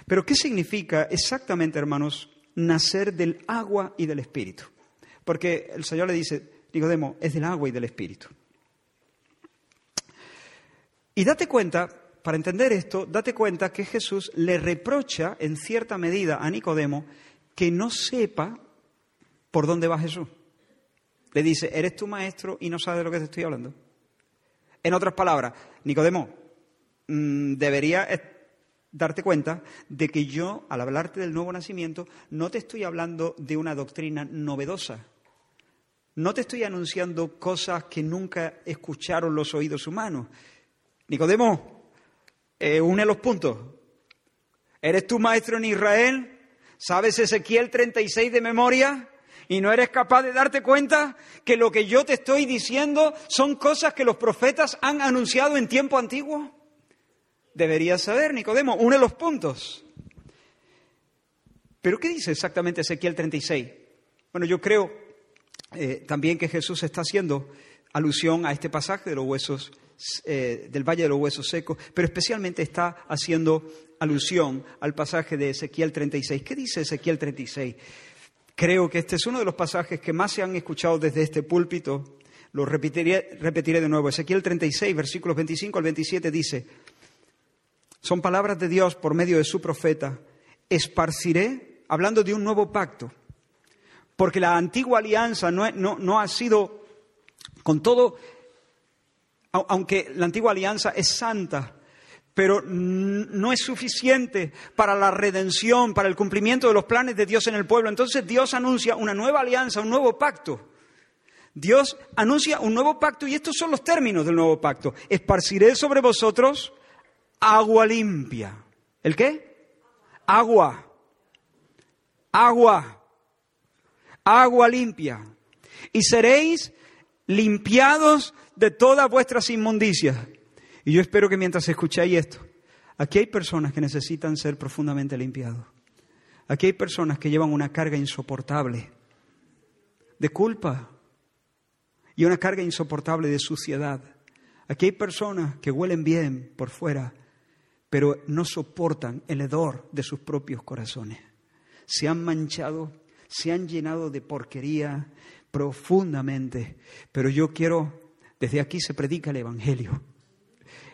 Pero ¿qué significa exactamente, hermanos, nacer del agua y del espíritu? Porque el Señor le dice, Nicodemo, es del agua y del espíritu. Y date cuenta, para entender esto, date cuenta que Jesús le reprocha en cierta medida a Nicodemo que no sepa por dónde va Jesús. Le dice, eres tu maestro y no sabes de lo que te estoy hablando. En otras palabras, Nicodemo, mm, debería darte cuenta de que yo, al hablarte del nuevo nacimiento, no te estoy hablando de una doctrina novedosa. No te estoy anunciando cosas que nunca escucharon los oídos humanos. Nicodemo, eh, une los puntos. ¿Eres tu maestro en Israel? ¿Sabes Ezequiel 36 de memoria? ¿Y no eres capaz de darte cuenta que lo que yo te estoy diciendo son cosas que los profetas han anunciado en tiempo antiguo? Deberías saber, Nicodemo. Une los puntos. Pero ¿qué dice exactamente Ezequiel 36? Bueno, yo creo eh, también que Jesús está haciendo alusión a este pasaje de los huesos eh, del Valle de los Huesos Secos, pero especialmente está haciendo alusión al pasaje de Ezequiel 36. ¿Qué dice Ezequiel 36? Creo que este es uno de los pasajes que más se han escuchado desde este púlpito. Lo repetiré, repetiré de nuevo. Ezequiel 36, versículos 25 al 27 dice, son palabras de Dios por medio de su profeta, esparciré, hablando de un nuevo pacto, porque la antigua alianza no, ha sido con todo, aunque la antigua alianza es santa, pero no es suficiente para la redención, para el cumplimiento de los planes de Dios en el pueblo. Entonces Dios anuncia una nueva alianza, un nuevo pacto. Dios anuncia un nuevo pacto y estos son los términos del nuevo pacto. Esparciré sobre vosotros agua limpia. ¿El qué? Agua. Agua. Agua limpia. Y seréis limpiados de todas vuestras inmundicias. Y yo espero que mientras escucháis esto, aquí hay personas que necesitan ser profundamente limpiados. Aquí hay personas que llevan una carga insoportable de culpa y una carga insoportable de suciedad. Aquí hay personas que huelen bien por fuera, pero no soportan el hedor de sus propios corazones. Se han manchado, se han llenado de porquería profundamente. Pero yo quiero, desde aquí se predica el Evangelio.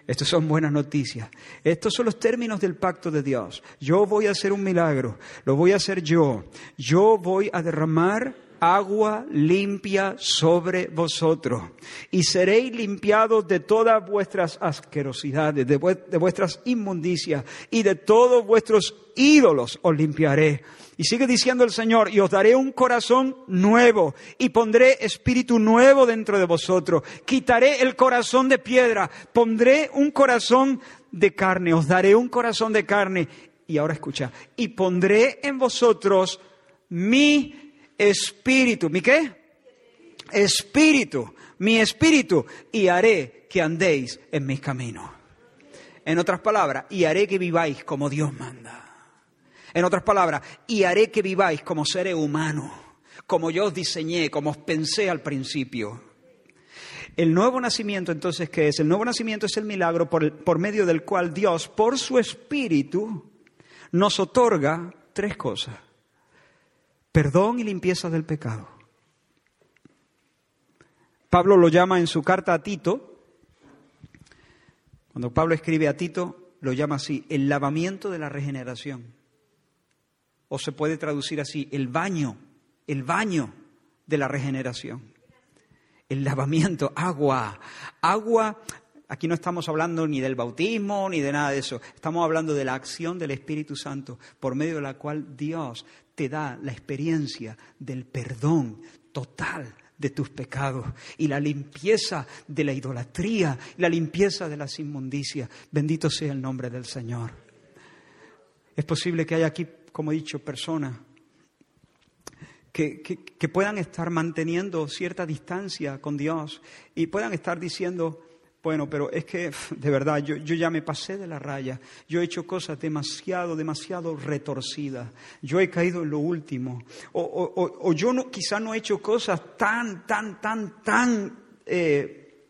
Estas son buenas noticias. Estos son los términos del pacto de Dios. Yo voy a hacer un milagro, lo voy a hacer yo. Yo voy a derramar agua limpia sobre vosotros y seréis limpiados de todas vuestras asquerosidades, de, vuestras inmundicias y de todos vuestros ídolos os limpiaré. Y sigue diciendo el Señor, y os daré un corazón nuevo, y pondré espíritu nuevo dentro de vosotros. Quitaré el corazón de piedra, pondré un corazón de carne, os daré un corazón de carne. Y ahora escucha, y pondré en vosotros mi espíritu. ¿Mi qué? Espíritu, mi espíritu, y haré que andéis en mis caminos. En otras palabras, y haré que viváis como Dios manda. En otras palabras, y haré que viváis como seres humanos, como yo os diseñé, como os pensé al principio. El nuevo nacimiento, entonces, ¿qué es? El nuevo nacimiento es el milagro por, por medio del cual Dios, por su espíritu, nos otorga tres cosas perdón y limpieza del pecado. Pablo lo llama en su carta a Tito, cuando Pablo escribe a Tito, lo llama así, el lavamiento de la regeneración. O se puede traducir así, el baño, el baño de la regeneración. El lavamiento, agua, agua Aquí no estamos hablando ni del bautismo ni de nada de eso. Estamos hablando de la acción del Espíritu Santo por medio de la cual Dios te da la experiencia del perdón total de tus pecados y la limpieza de la idolatría y la limpieza de las inmundicias. Bendito sea el nombre del Señor. Es posible que haya aquí, como he dicho, personas que, que, puedan estar manteniendo cierta distancia con Dios y puedan estar diciendo, bueno, pero es que de verdad yo, ya me pasé de la raya. Yo he hecho cosas demasiado, demasiado retorcidas. Yo he caído en lo último. O, yo no, quizá no he hecho cosas tan, tan, tan, tan, eh,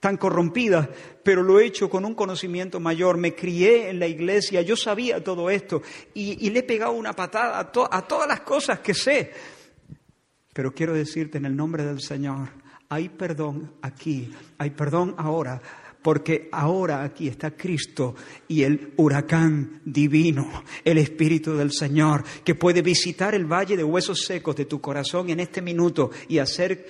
tan corrompidas, pero lo he hecho con un conocimiento mayor. Me crié en la iglesia, yo sabía todo esto y, le he pegado una patada a todas las cosas que sé. Pero quiero decirte en el nombre del Señor, hay perdón aquí, hay perdón ahora, porque ahora aquí está Cristo y el huracán divino, el Espíritu del Señor, que puede visitar el valle de huesos secos de tu corazón en este minuto y hacer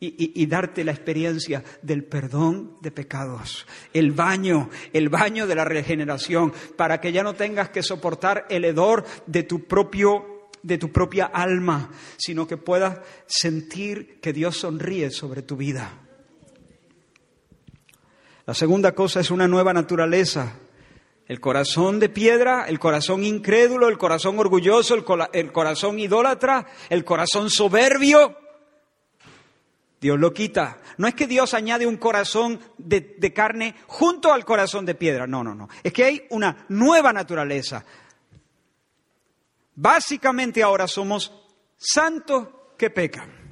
y, darte la experiencia del perdón de pecados, el baño, el baño de la regeneración, para que ya no tengas que soportar el hedor de tu propio de tu propia alma, sino que puedas sentir que Dios sonríe sobre tu vida. La segunda cosa es una nueva naturaleza. El corazón de piedra, el corazón incrédulo, el corazón orgulloso, el, corazón idólatra, el corazón soberbio. Dios lo quita. No es que Dios añade un corazón de, de carne junto al corazón de piedra. No, no, no. Es que hay una nueva naturaleza. Básicamente ahora somos santos que pecan.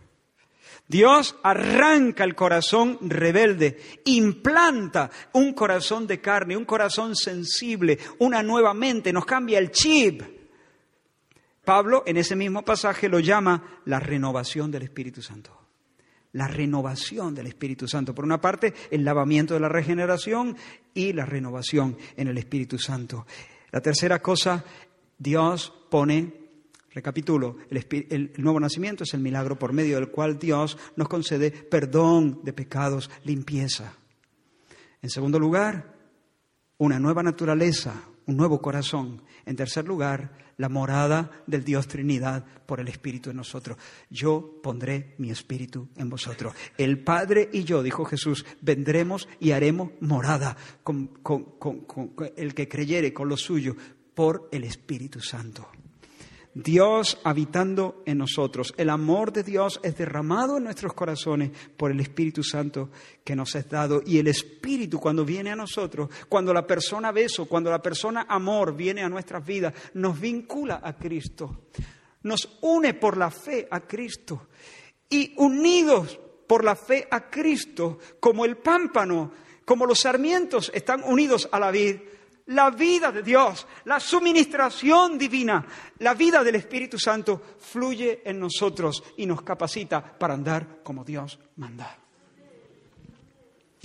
Dios arranca el corazón rebelde, implanta un corazón de carne, un corazón sensible, una nueva mente, nos cambia el chip. Pablo en ese mismo pasaje lo llama la renovación del Espíritu Santo. La renovación del Espíritu Santo. Por una parte, el lavamiento de la regeneración y la renovación en el Espíritu Santo. La tercera cosa, Dios pone Recapitulo, el, nuevo nacimiento es el milagro por medio del cual Dios nos concede perdón de pecados, limpieza. En segundo lugar, una nueva naturaleza, un nuevo corazón. En tercer lugar, la morada del Dios Trinidad por el Espíritu en nosotros. Yo pondré mi Espíritu en vosotros. El Padre y yo, dijo Jesús, vendremos y haremos morada con, con el que creyere con lo suyo por el Espíritu Santo. Dios habitando en nosotros. El amor de Dios es derramado en nuestros corazones por el Espíritu Santo que nos es dado. Y el Espíritu cuando viene a nosotros, cuando la persona beso, cuando la persona amor viene a nuestras vidas, nos vincula a Cristo. Nos une por la fe a Cristo. Y unidos por la fe a Cristo, como el pámpano, como los sarmientos están unidos a la vid, la vida de Dios, la suministración divina, la vida del Espíritu Santo fluye en nosotros y nos capacita para andar como Dios manda,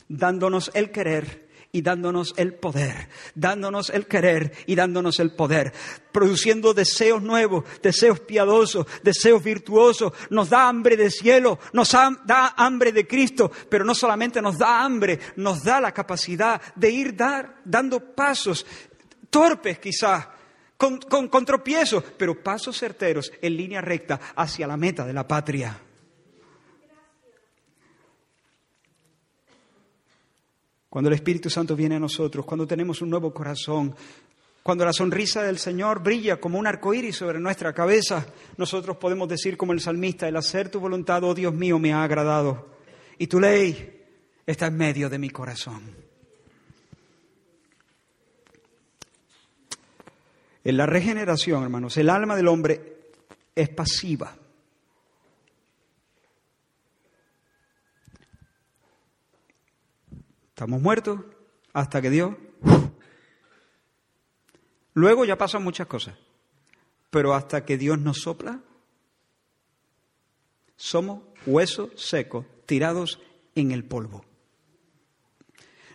dándonos el querer y dándonos el poder, dándonos el querer y dándonos el poder, produciendo deseos nuevos, deseos piadosos, deseos virtuosos, nos da hambre de cielo, nos da hambre de Cristo, pero no solamente nos da hambre, nos da la capacidad de ir dar, dando pasos, torpes quizás, con, con tropiezos, pero pasos certeros en línea recta hacia la meta de la patria. Cuando el Espíritu Santo viene a nosotros, cuando tenemos un nuevo corazón, cuando la sonrisa del Señor brilla como un arco iris sobre nuestra cabeza, nosotros podemos decir como el salmista: El hacer tu voluntad, oh Dios mío, me ha agradado. Y tu ley está en medio de mi corazón. En la regeneración, hermanos, el alma del hombre es pasiva. Estamos muertos hasta que Dios... [LAUGHS] Luego ya pasan muchas cosas, pero hasta que Dios nos sopla, somos huesos secos tirados en el polvo.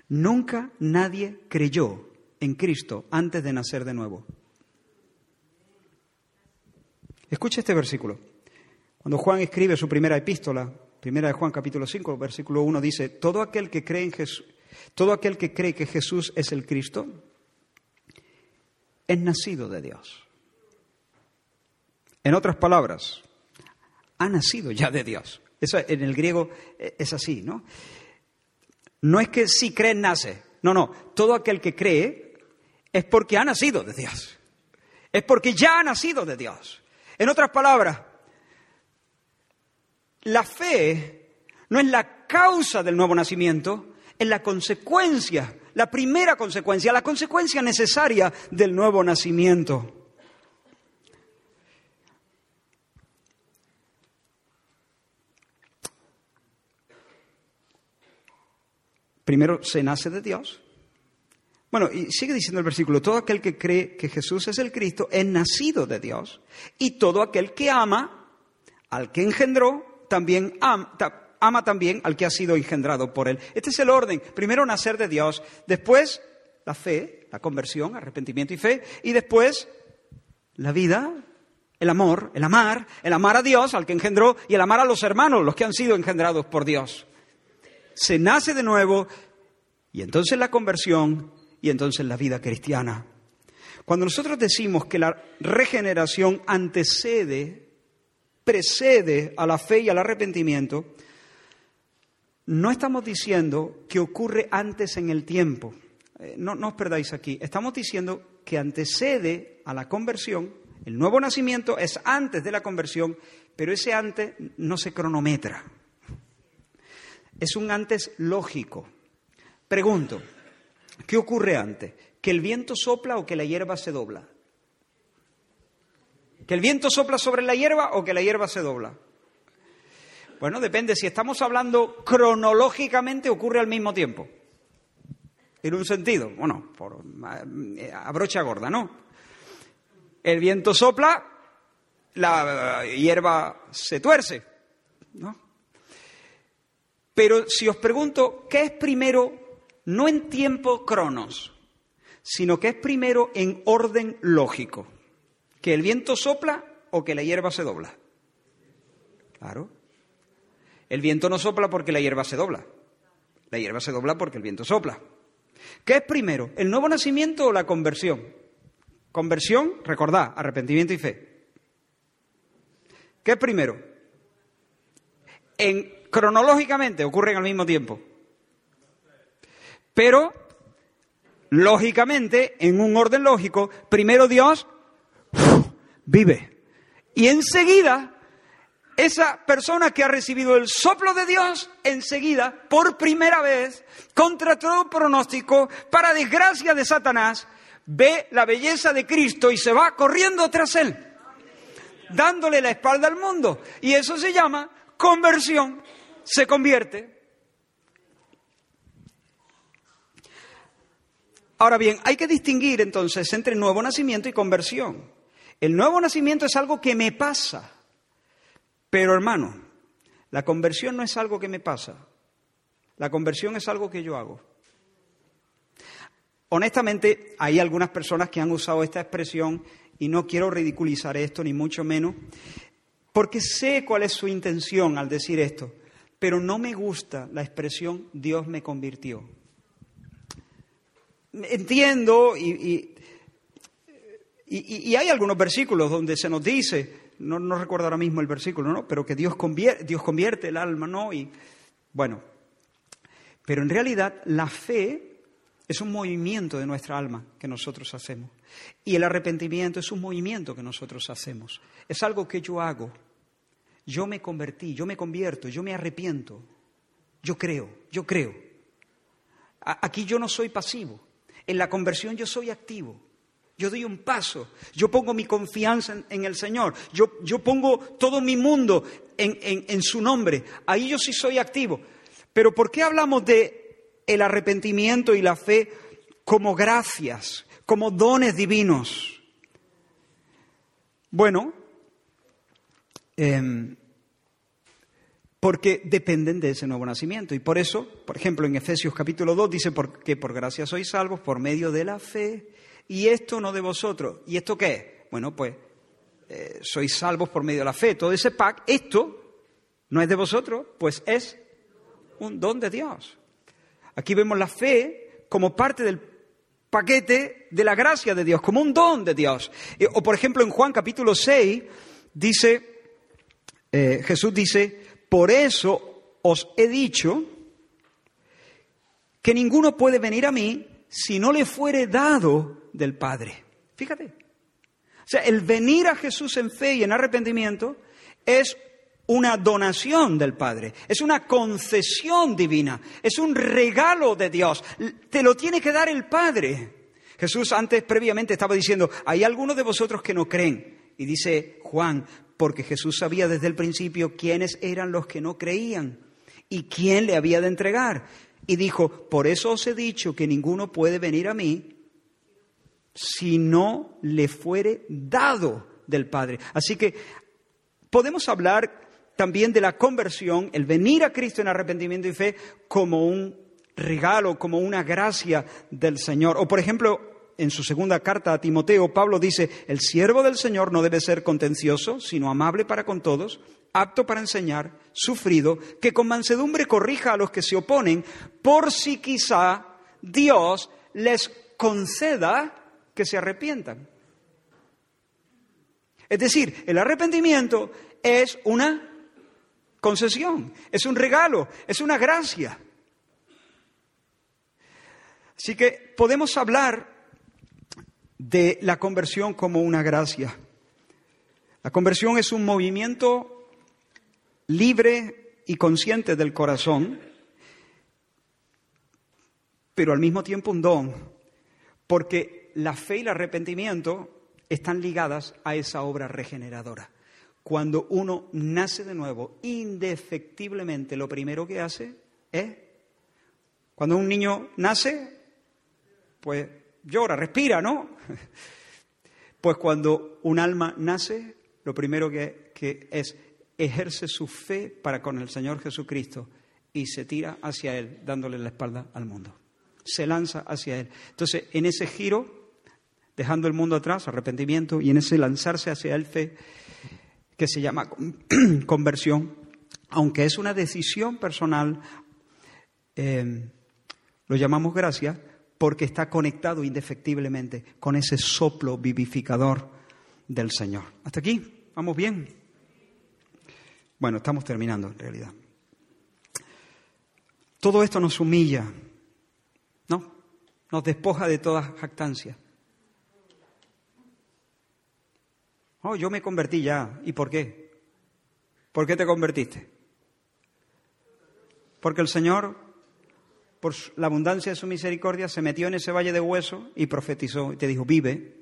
Nunca nadie creyó en Cristo antes de nacer de nuevo. Escucha este versículo. Cuando Juan escribe su primera epístola, primera de Juan capítulo 5, versículo 1 dice, todo aquel que cree en Jesús, todo aquel que cree que Jesús es el Cristo es nacido de Dios. En otras palabras, ha nacido ya de Dios. Eso en el griego es así, ¿no? No es que si cree nace. No, no. Todo aquel que cree es porque ha nacido de Dios. Es porque ya ha nacido de Dios. En otras palabras, la fe no es la causa del nuevo nacimiento, en la consecuencia, la primera consecuencia, la consecuencia necesaria del nuevo nacimiento. Primero se nace de Dios. Bueno, y sigue diciendo el versículo, todo aquel que cree que Jesús es el Cristo es nacido de Dios. Y todo aquel que ama al que engendró, también ama, también al que ha sido engendrado por él. Este es el orden. Primero nacer de Dios, después la fe, la conversión, arrepentimiento y fe, y después la vida, el amor, el amar, el amar a Dios, al que engendró, y el amar a los hermanos, los que han sido engendrados por Dios. Se nace de nuevo, y entonces la conversión, y entonces la vida cristiana. Cuando nosotros decimos que la regeneración antecede, precede a la fe y al arrepentimiento, no estamos diciendo que ocurre antes en el tiempo. Eh, no, no os perdáis aquí. Estamos diciendo que antecede a la conversión. El nuevo nacimiento es antes de la conversión, pero ese antes no se cronometra. Es un antes lógico. Pregunto, ¿qué ocurre antes? ¿Que el viento sopla o que la hierba se dobla? ¿Que el viento sopla sobre la hierba o que la hierba se dobla? Bueno, depende. Si estamos hablando cronológicamente, ocurre al mismo tiempo. En un sentido, bueno, por, eh, a brocha gorda, ¿no? El viento sopla, la hierba se tuerce, ¿no? Pero si os pregunto, ¿qué es primero, no en tiempo cronos, sino que es primero en orden lógico? ¿Que el viento sopla o que la hierba se dobla? Claro. El viento no sopla porque la hierba se dobla. La hierba se dobla porque el viento sopla. ¿Qué es primero, el nuevo nacimiento o la conversión? Conversión, recordad, arrepentimiento y fe. ¿Qué es primero? En, cronológicamente ocurren al mismo tiempo. Pero, lógicamente, en un orden lógico, primero Dios vive. Y enseguida, esa persona que ha recibido el soplo de Dios, enseguida, por primera vez, contra todo pronóstico, para desgracia de Satanás, ve la belleza de Cristo y se va corriendo tras él, dándole la espalda al mundo. Y eso se llama conversión. Se convierte. Ahora bien, hay que distinguir entonces entre nuevo nacimiento y conversión. El nuevo nacimiento es algo que me pasa. Pero hermano, la conversión no es algo que me pasa. La conversión es algo que yo hago. Honestamente, hay algunas personas que han usado esta expresión y no quiero ridiculizar esto, ni mucho menos, porque sé cuál es su intención al decir esto, pero no me gusta la expresión Dios me convirtió. Entiendo y, hay algunos versículos donde se nos dice, no, no recuerdo ahora mismo el versículo, ¿no? pero que Dios convierte, Dios convierte el alma, ¿no? Y bueno, pero en realidad la fe es un movimiento de nuestra alma que nosotros hacemos. Y el arrepentimiento es un movimiento que nosotros hacemos. Es algo que yo hago. Yo me convertí, yo me convierto, yo me arrepiento. Yo creo, yo creo. Aquí yo no soy pasivo. En la conversión yo soy activo. Yo doy un paso, yo pongo mi confianza en, el Señor, yo, yo, pongo todo mi mundo en, en, su nombre. Ahí yo sí soy activo. Pero ¿por qué hablamos de el arrepentimiento y la fe como gracias, como dones divinos? Bueno, em, porque dependen de ese nuevo nacimiento. Y por eso, por ejemplo, en Efesios capítulo 2 dice que por gracia sois salvos por medio de la fe y esto no de vosotros. ¿Y esto qué es? Bueno, pues eh, sois salvos por medio de la fe. Todo ese pack, esto no es de vosotros, pues es un don de Dios. Aquí vemos la fe como parte del paquete de la gracia de Dios, como un don de Dios. Eh, o por ejemplo en Juan capítulo 6 dice, eh, Jesús dice, por eso os he dicho que ninguno puede venir a mí si no le fuere dado del Padre. Fíjate. O sea, el venir a Jesús en fe y en arrepentimiento es una donación del Padre, es una concesión divina, es un regalo de Dios. Te lo tiene que dar el Padre. Jesús antes, previamente, estaba diciendo, hay algunos de vosotros que no creen. Y dice Juan, porque Jesús sabía desde el principio quiénes eran los que no creían y quién le había de entregar. Y dijo, por eso os he dicho que ninguno puede venir a mí si no le fuere dado del Padre. Así que podemos hablar también de la conversión, el venir a Cristo en arrepentimiento y fe, como un regalo, como una gracia del Señor. O por ejemplo, en su segunda carta a Timoteo, Pablo dice, el siervo del Señor no debe ser contencioso, sino amable para con todos, apto para enseñar, sufrido, que con mansedumbre corrija a los que se oponen, por si quizá Dios les conceda que se arrepientan. Es decir, el arrepentimiento es una concesión, es un regalo, es una gracia. Así que podemos hablar de la conversión como una gracia. La conversión es un movimiento libre y consciente del corazón, pero al mismo tiempo un don, porque la fe y el arrepentimiento están ligadas a esa obra regeneradora. cuando uno nace de nuevo, indefectiblemente lo primero que hace es, cuando un niño nace, pues llora, respira, ¿no? [LAUGHS] Pues cuando un alma nace, lo primero que, que es ejerce su fe para con el Señor Jesucristo y se tira hacia Él, dándole la espalda al mundo. Se lanza hacia Él. Entonces, en ese giro, dejando el mundo atrás, arrepentimiento, y en ese lanzarse hacia Él, fe, que se llama [CLEARS THROAT] conversión, aunque es una decisión personal, eh, lo llamamos gracia, porque está conectado indefectiblemente con ese soplo vivificador del Señor. ¿Hasta aquí? ¿Vamos bien? Bueno, estamos terminando en realidad. Todo esto nos humilla, ¿no? Nos despoja de toda jactancia. Oh, yo me convertí ya. ¿Y por qué? ¿Por qué te convertiste? Porque el Señor, por la abundancia de su misericordia, se metió en ese valle de hueso y profetizó y te dijo, vive.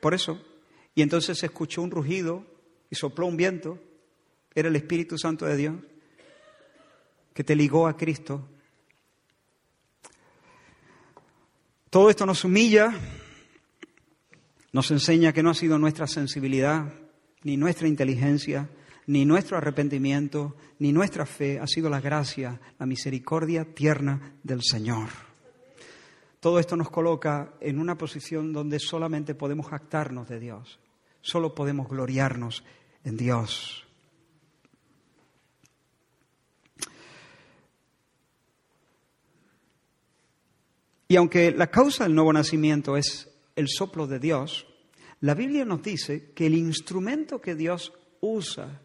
Por eso. Y entonces se escuchó un rugido y sopló un viento era el Espíritu Santo de Dios que te ligó a Cristo. Todo esto nos humilla, nos enseña que no ha sido nuestra sensibilidad, ni nuestra inteligencia, ni nuestro arrepentimiento, ni nuestra fe, ha sido la gracia, la misericordia tierna del Señor. Todo esto nos coloca en una posición donde solamente podemos jactarnos de Dios, solo podemos gloriarnos en Dios. Y aunque la causa del nuevo nacimiento es el soplo de Dios, la Biblia nos dice que el instrumento que Dios usa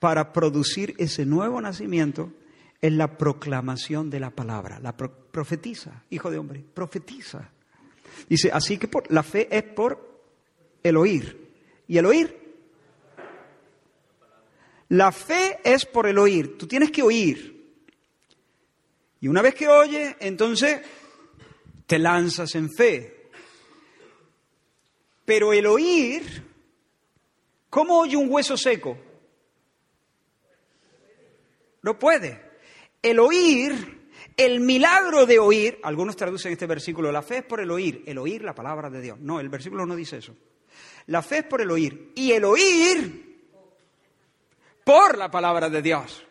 para producir ese nuevo nacimiento es la proclamación de la palabra. La profetiza, hijo de hombre, profetiza. Dice, así que por, la fe es por el oír. ¿Y el oír? La fe es por el oír. Tú tienes que oír. Y una vez que oye, entonces te lanzas en fe. Pero el oír, ¿cómo oye un hueso seco? No puede. El oír, el milagro de oír, algunos traducen este versículo, la fe es por el oír, el oír la palabra de Dios. No, el versículo no dice eso. La fe es por el oír y el oír por la palabra de Dios.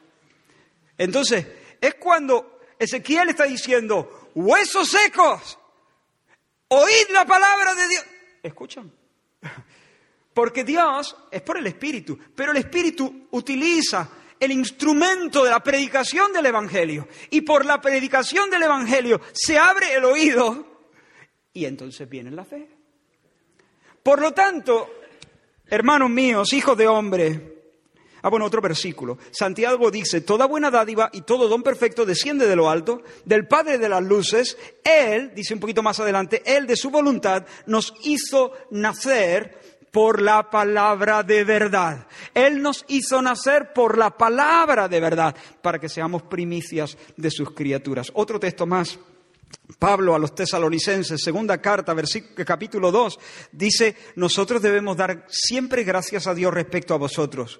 Entonces, es cuando Ezequiel está diciendo, huesos secos, oíd la palabra de Dios. ¿Escuchan? [LAUGHS] Porque Dios es por el Espíritu, pero el Espíritu utiliza el instrumento de la predicación del Evangelio. Y por la predicación del Evangelio se abre el oído y entonces viene la fe. Por lo tanto, hermanos míos, hijos de hombre, Ah, bueno, otro versículo. Santiago dice, toda buena dádiva y todo don perfecto desciende de lo alto, del Padre de las Luces. Él, dice un poquito más adelante, Él de su voluntad nos hizo nacer por la palabra de verdad. Él nos hizo nacer por la palabra de verdad, para que seamos primicias de sus criaturas. Otro texto más. Pablo a los tesalonicenses, segunda carta, capítulo 2, dice, nosotros debemos dar siempre gracias a Dios respecto a vosotros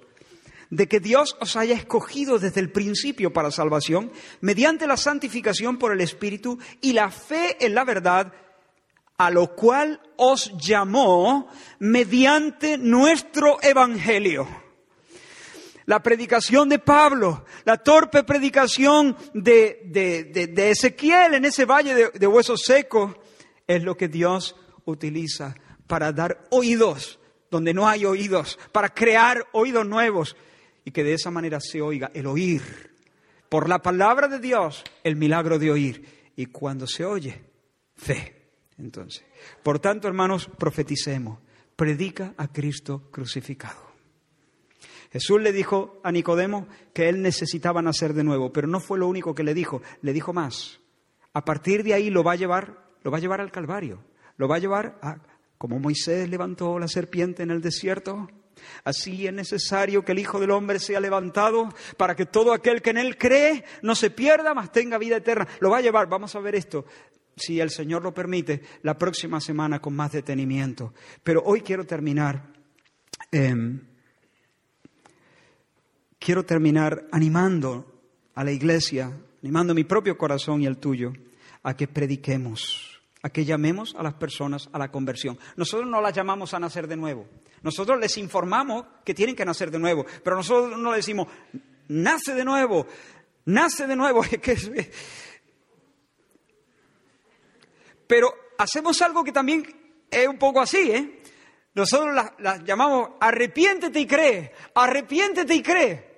de que Dios os haya escogido desde el principio para salvación, mediante la santificación por el Espíritu y la fe en la verdad, a lo cual os llamó mediante nuestro Evangelio. La predicación de Pablo, la torpe predicación de, Ezequiel en ese valle de, de huesos secos, es lo que Dios utiliza para dar oídos donde no hay oídos, para crear oídos nuevos y que de esa manera se oiga el oír. Por la palabra de Dios, el milagro de oír. Y cuando se oye, fe. Entonces, por tanto, hermanos, profeticemos. Predica a Cristo crucificado. Jesús le dijo a Nicodemo que él necesitaba nacer de nuevo, pero no fue lo único que le dijo, le dijo más. A partir de ahí lo va a llevar, lo va a llevar al Calvario, lo va a llevar a como Moisés levantó la serpiente en el desierto, Así es necesario que el Hijo del Hombre sea levantado para que todo aquel que en Él cree no se pierda, mas tenga vida eterna. Lo va a llevar, vamos a ver esto, si el Señor lo permite, la próxima semana con más detenimiento. Pero hoy quiero terminar, em, quiero terminar animando a la iglesia, animando mi propio corazón y el tuyo, a que prediquemos, a que llamemos a las personas a la conversión. Nosotros no las llamamos a nacer de nuevo. Nosotros les informamos que tienen que nacer de nuevo, pero nosotros no les decimos, nace de nuevo, nace de nuevo. [LAUGHS] Pero hacemos algo que también es un poco así, ¿eh? Nosotros las, llamamos arrepiéntete y cree, arrepiéntete y cree.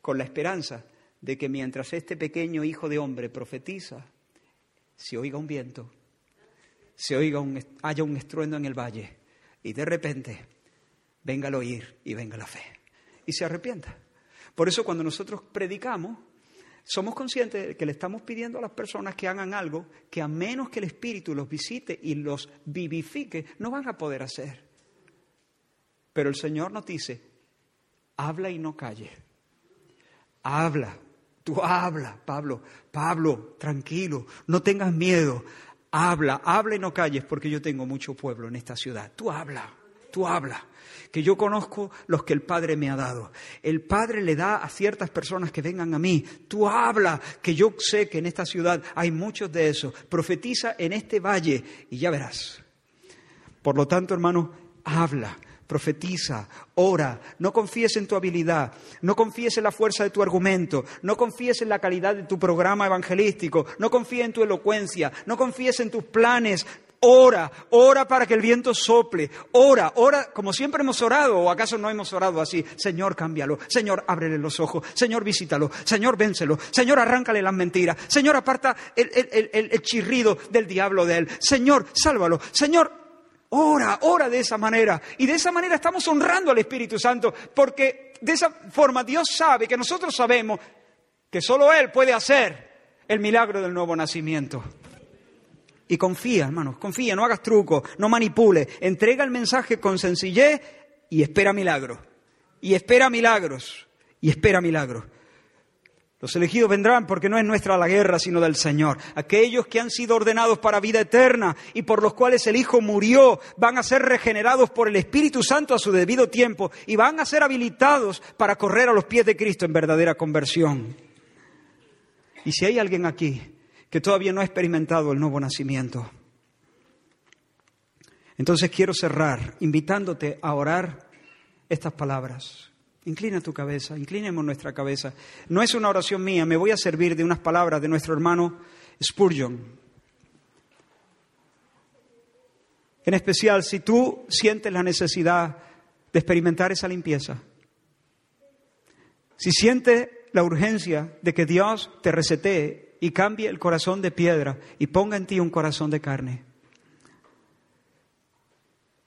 Con la esperanza de que mientras este pequeño hijo de hombre profetiza, se oiga un viento, se oiga un, haya un estruendo en el valle y de repente venga el oír y venga la fe y se arrepienta. Por eso cuando nosotros predicamos, somos conscientes de que le estamos pidiendo a las personas que hagan algo que a menos que el Espíritu los visite y los vivifique, no van a poder hacer. Pero el Señor nos dice, habla y no calle. Habla, tú habla, Pablo, Pablo, tranquilo, no tengas miedo. Habla, habla y no calles porque yo tengo mucho pueblo en esta ciudad. Tú habla, tú habla que yo conozco los que el Padre me ha dado. El Padre le da a ciertas personas que vengan a mí. Tú habla, que yo sé que en esta ciudad hay muchos de esos. Profetiza en este valle y ya verás. Por lo tanto, hermano, habla, profetiza, ora, no confíes en tu habilidad, no confíes en la fuerza de tu argumento, no confíes en la calidad de tu programa evangelístico, no confíes en tu elocuencia, no confíes en tus planes, Ora, ora para que el viento sople. Ora, ora, como siempre hemos orado, o acaso no hemos orado así. Señor, cámbialo. Señor, ábrele los ojos. Señor, visítalo. Señor, vénselo. Señor, arráncale las mentiras. Señor, aparta el, el chirrido del diablo de él. Señor, sálvalo. Señor, ora, ora de esa manera. Y de esa manera estamos honrando al Espíritu Santo, porque de esa forma Dios sabe que nosotros sabemos que solo Él puede hacer el milagro del nuevo nacimiento. Y confía, hermanos, confía, no hagas truco, no manipule, entrega el mensaje con sencillez y espera milagros. Y espera milagros. Y espera milagros. Los elegidos vendrán porque no es nuestra la guerra, sino del Señor. Aquellos que han sido ordenados para vida eterna y por los cuales el Hijo murió, van a ser regenerados por el Espíritu Santo a su debido tiempo y van a ser habilitados para correr a los pies de Cristo en verdadera conversión. Y si hay alguien aquí que todavía no ha experimentado el nuevo nacimiento. Entonces quiero cerrar invitándote a orar estas palabras. Inclina tu cabeza, inclinemos nuestra cabeza. No es una oración mía, me voy a servir de unas palabras de nuestro hermano Spurgeon. En especial, si tú sientes la necesidad de experimentar esa limpieza, si sientes la urgencia de que Dios te resetee y cambie el corazón de piedra y ponga en ti un corazón de carne.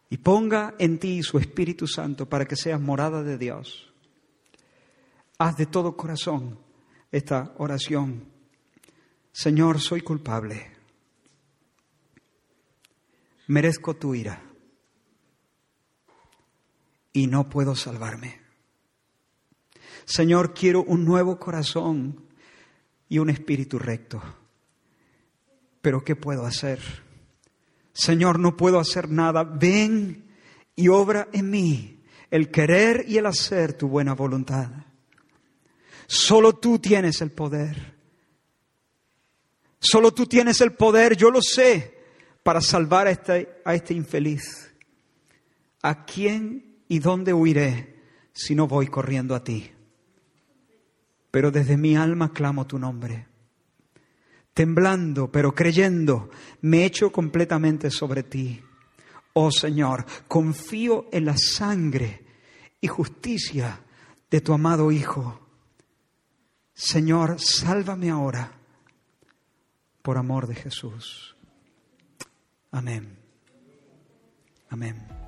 Y ponga en ti su Espíritu Santo para que seas morada de Dios. Haz de todo corazón esta oración. Señor, soy culpable. Merezco tu ira. Y no puedo salvarme. Señor, quiero un nuevo corazón y un espíritu recto. Pero ¿qué puedo hacer? Señor, no puedo hacer nada. Ven y obra en mí el querer y el hacer tu buena voluntad. Solo tú tienes el poder. Solo tú tienes el poder, yo lo sé, para salvar a este, a este infeliz. ¿A quién y dónde huiré si no voy corriendo a ti? pero desde mi alma clamo tu nombre. Temblando, pero creyendo, me echo completamente sobre ti. Oh Señor, confío en la sangre y justicia de tu amado Hijo. Señor, sálvame ahora por amor de Jesús. Amén. Amén.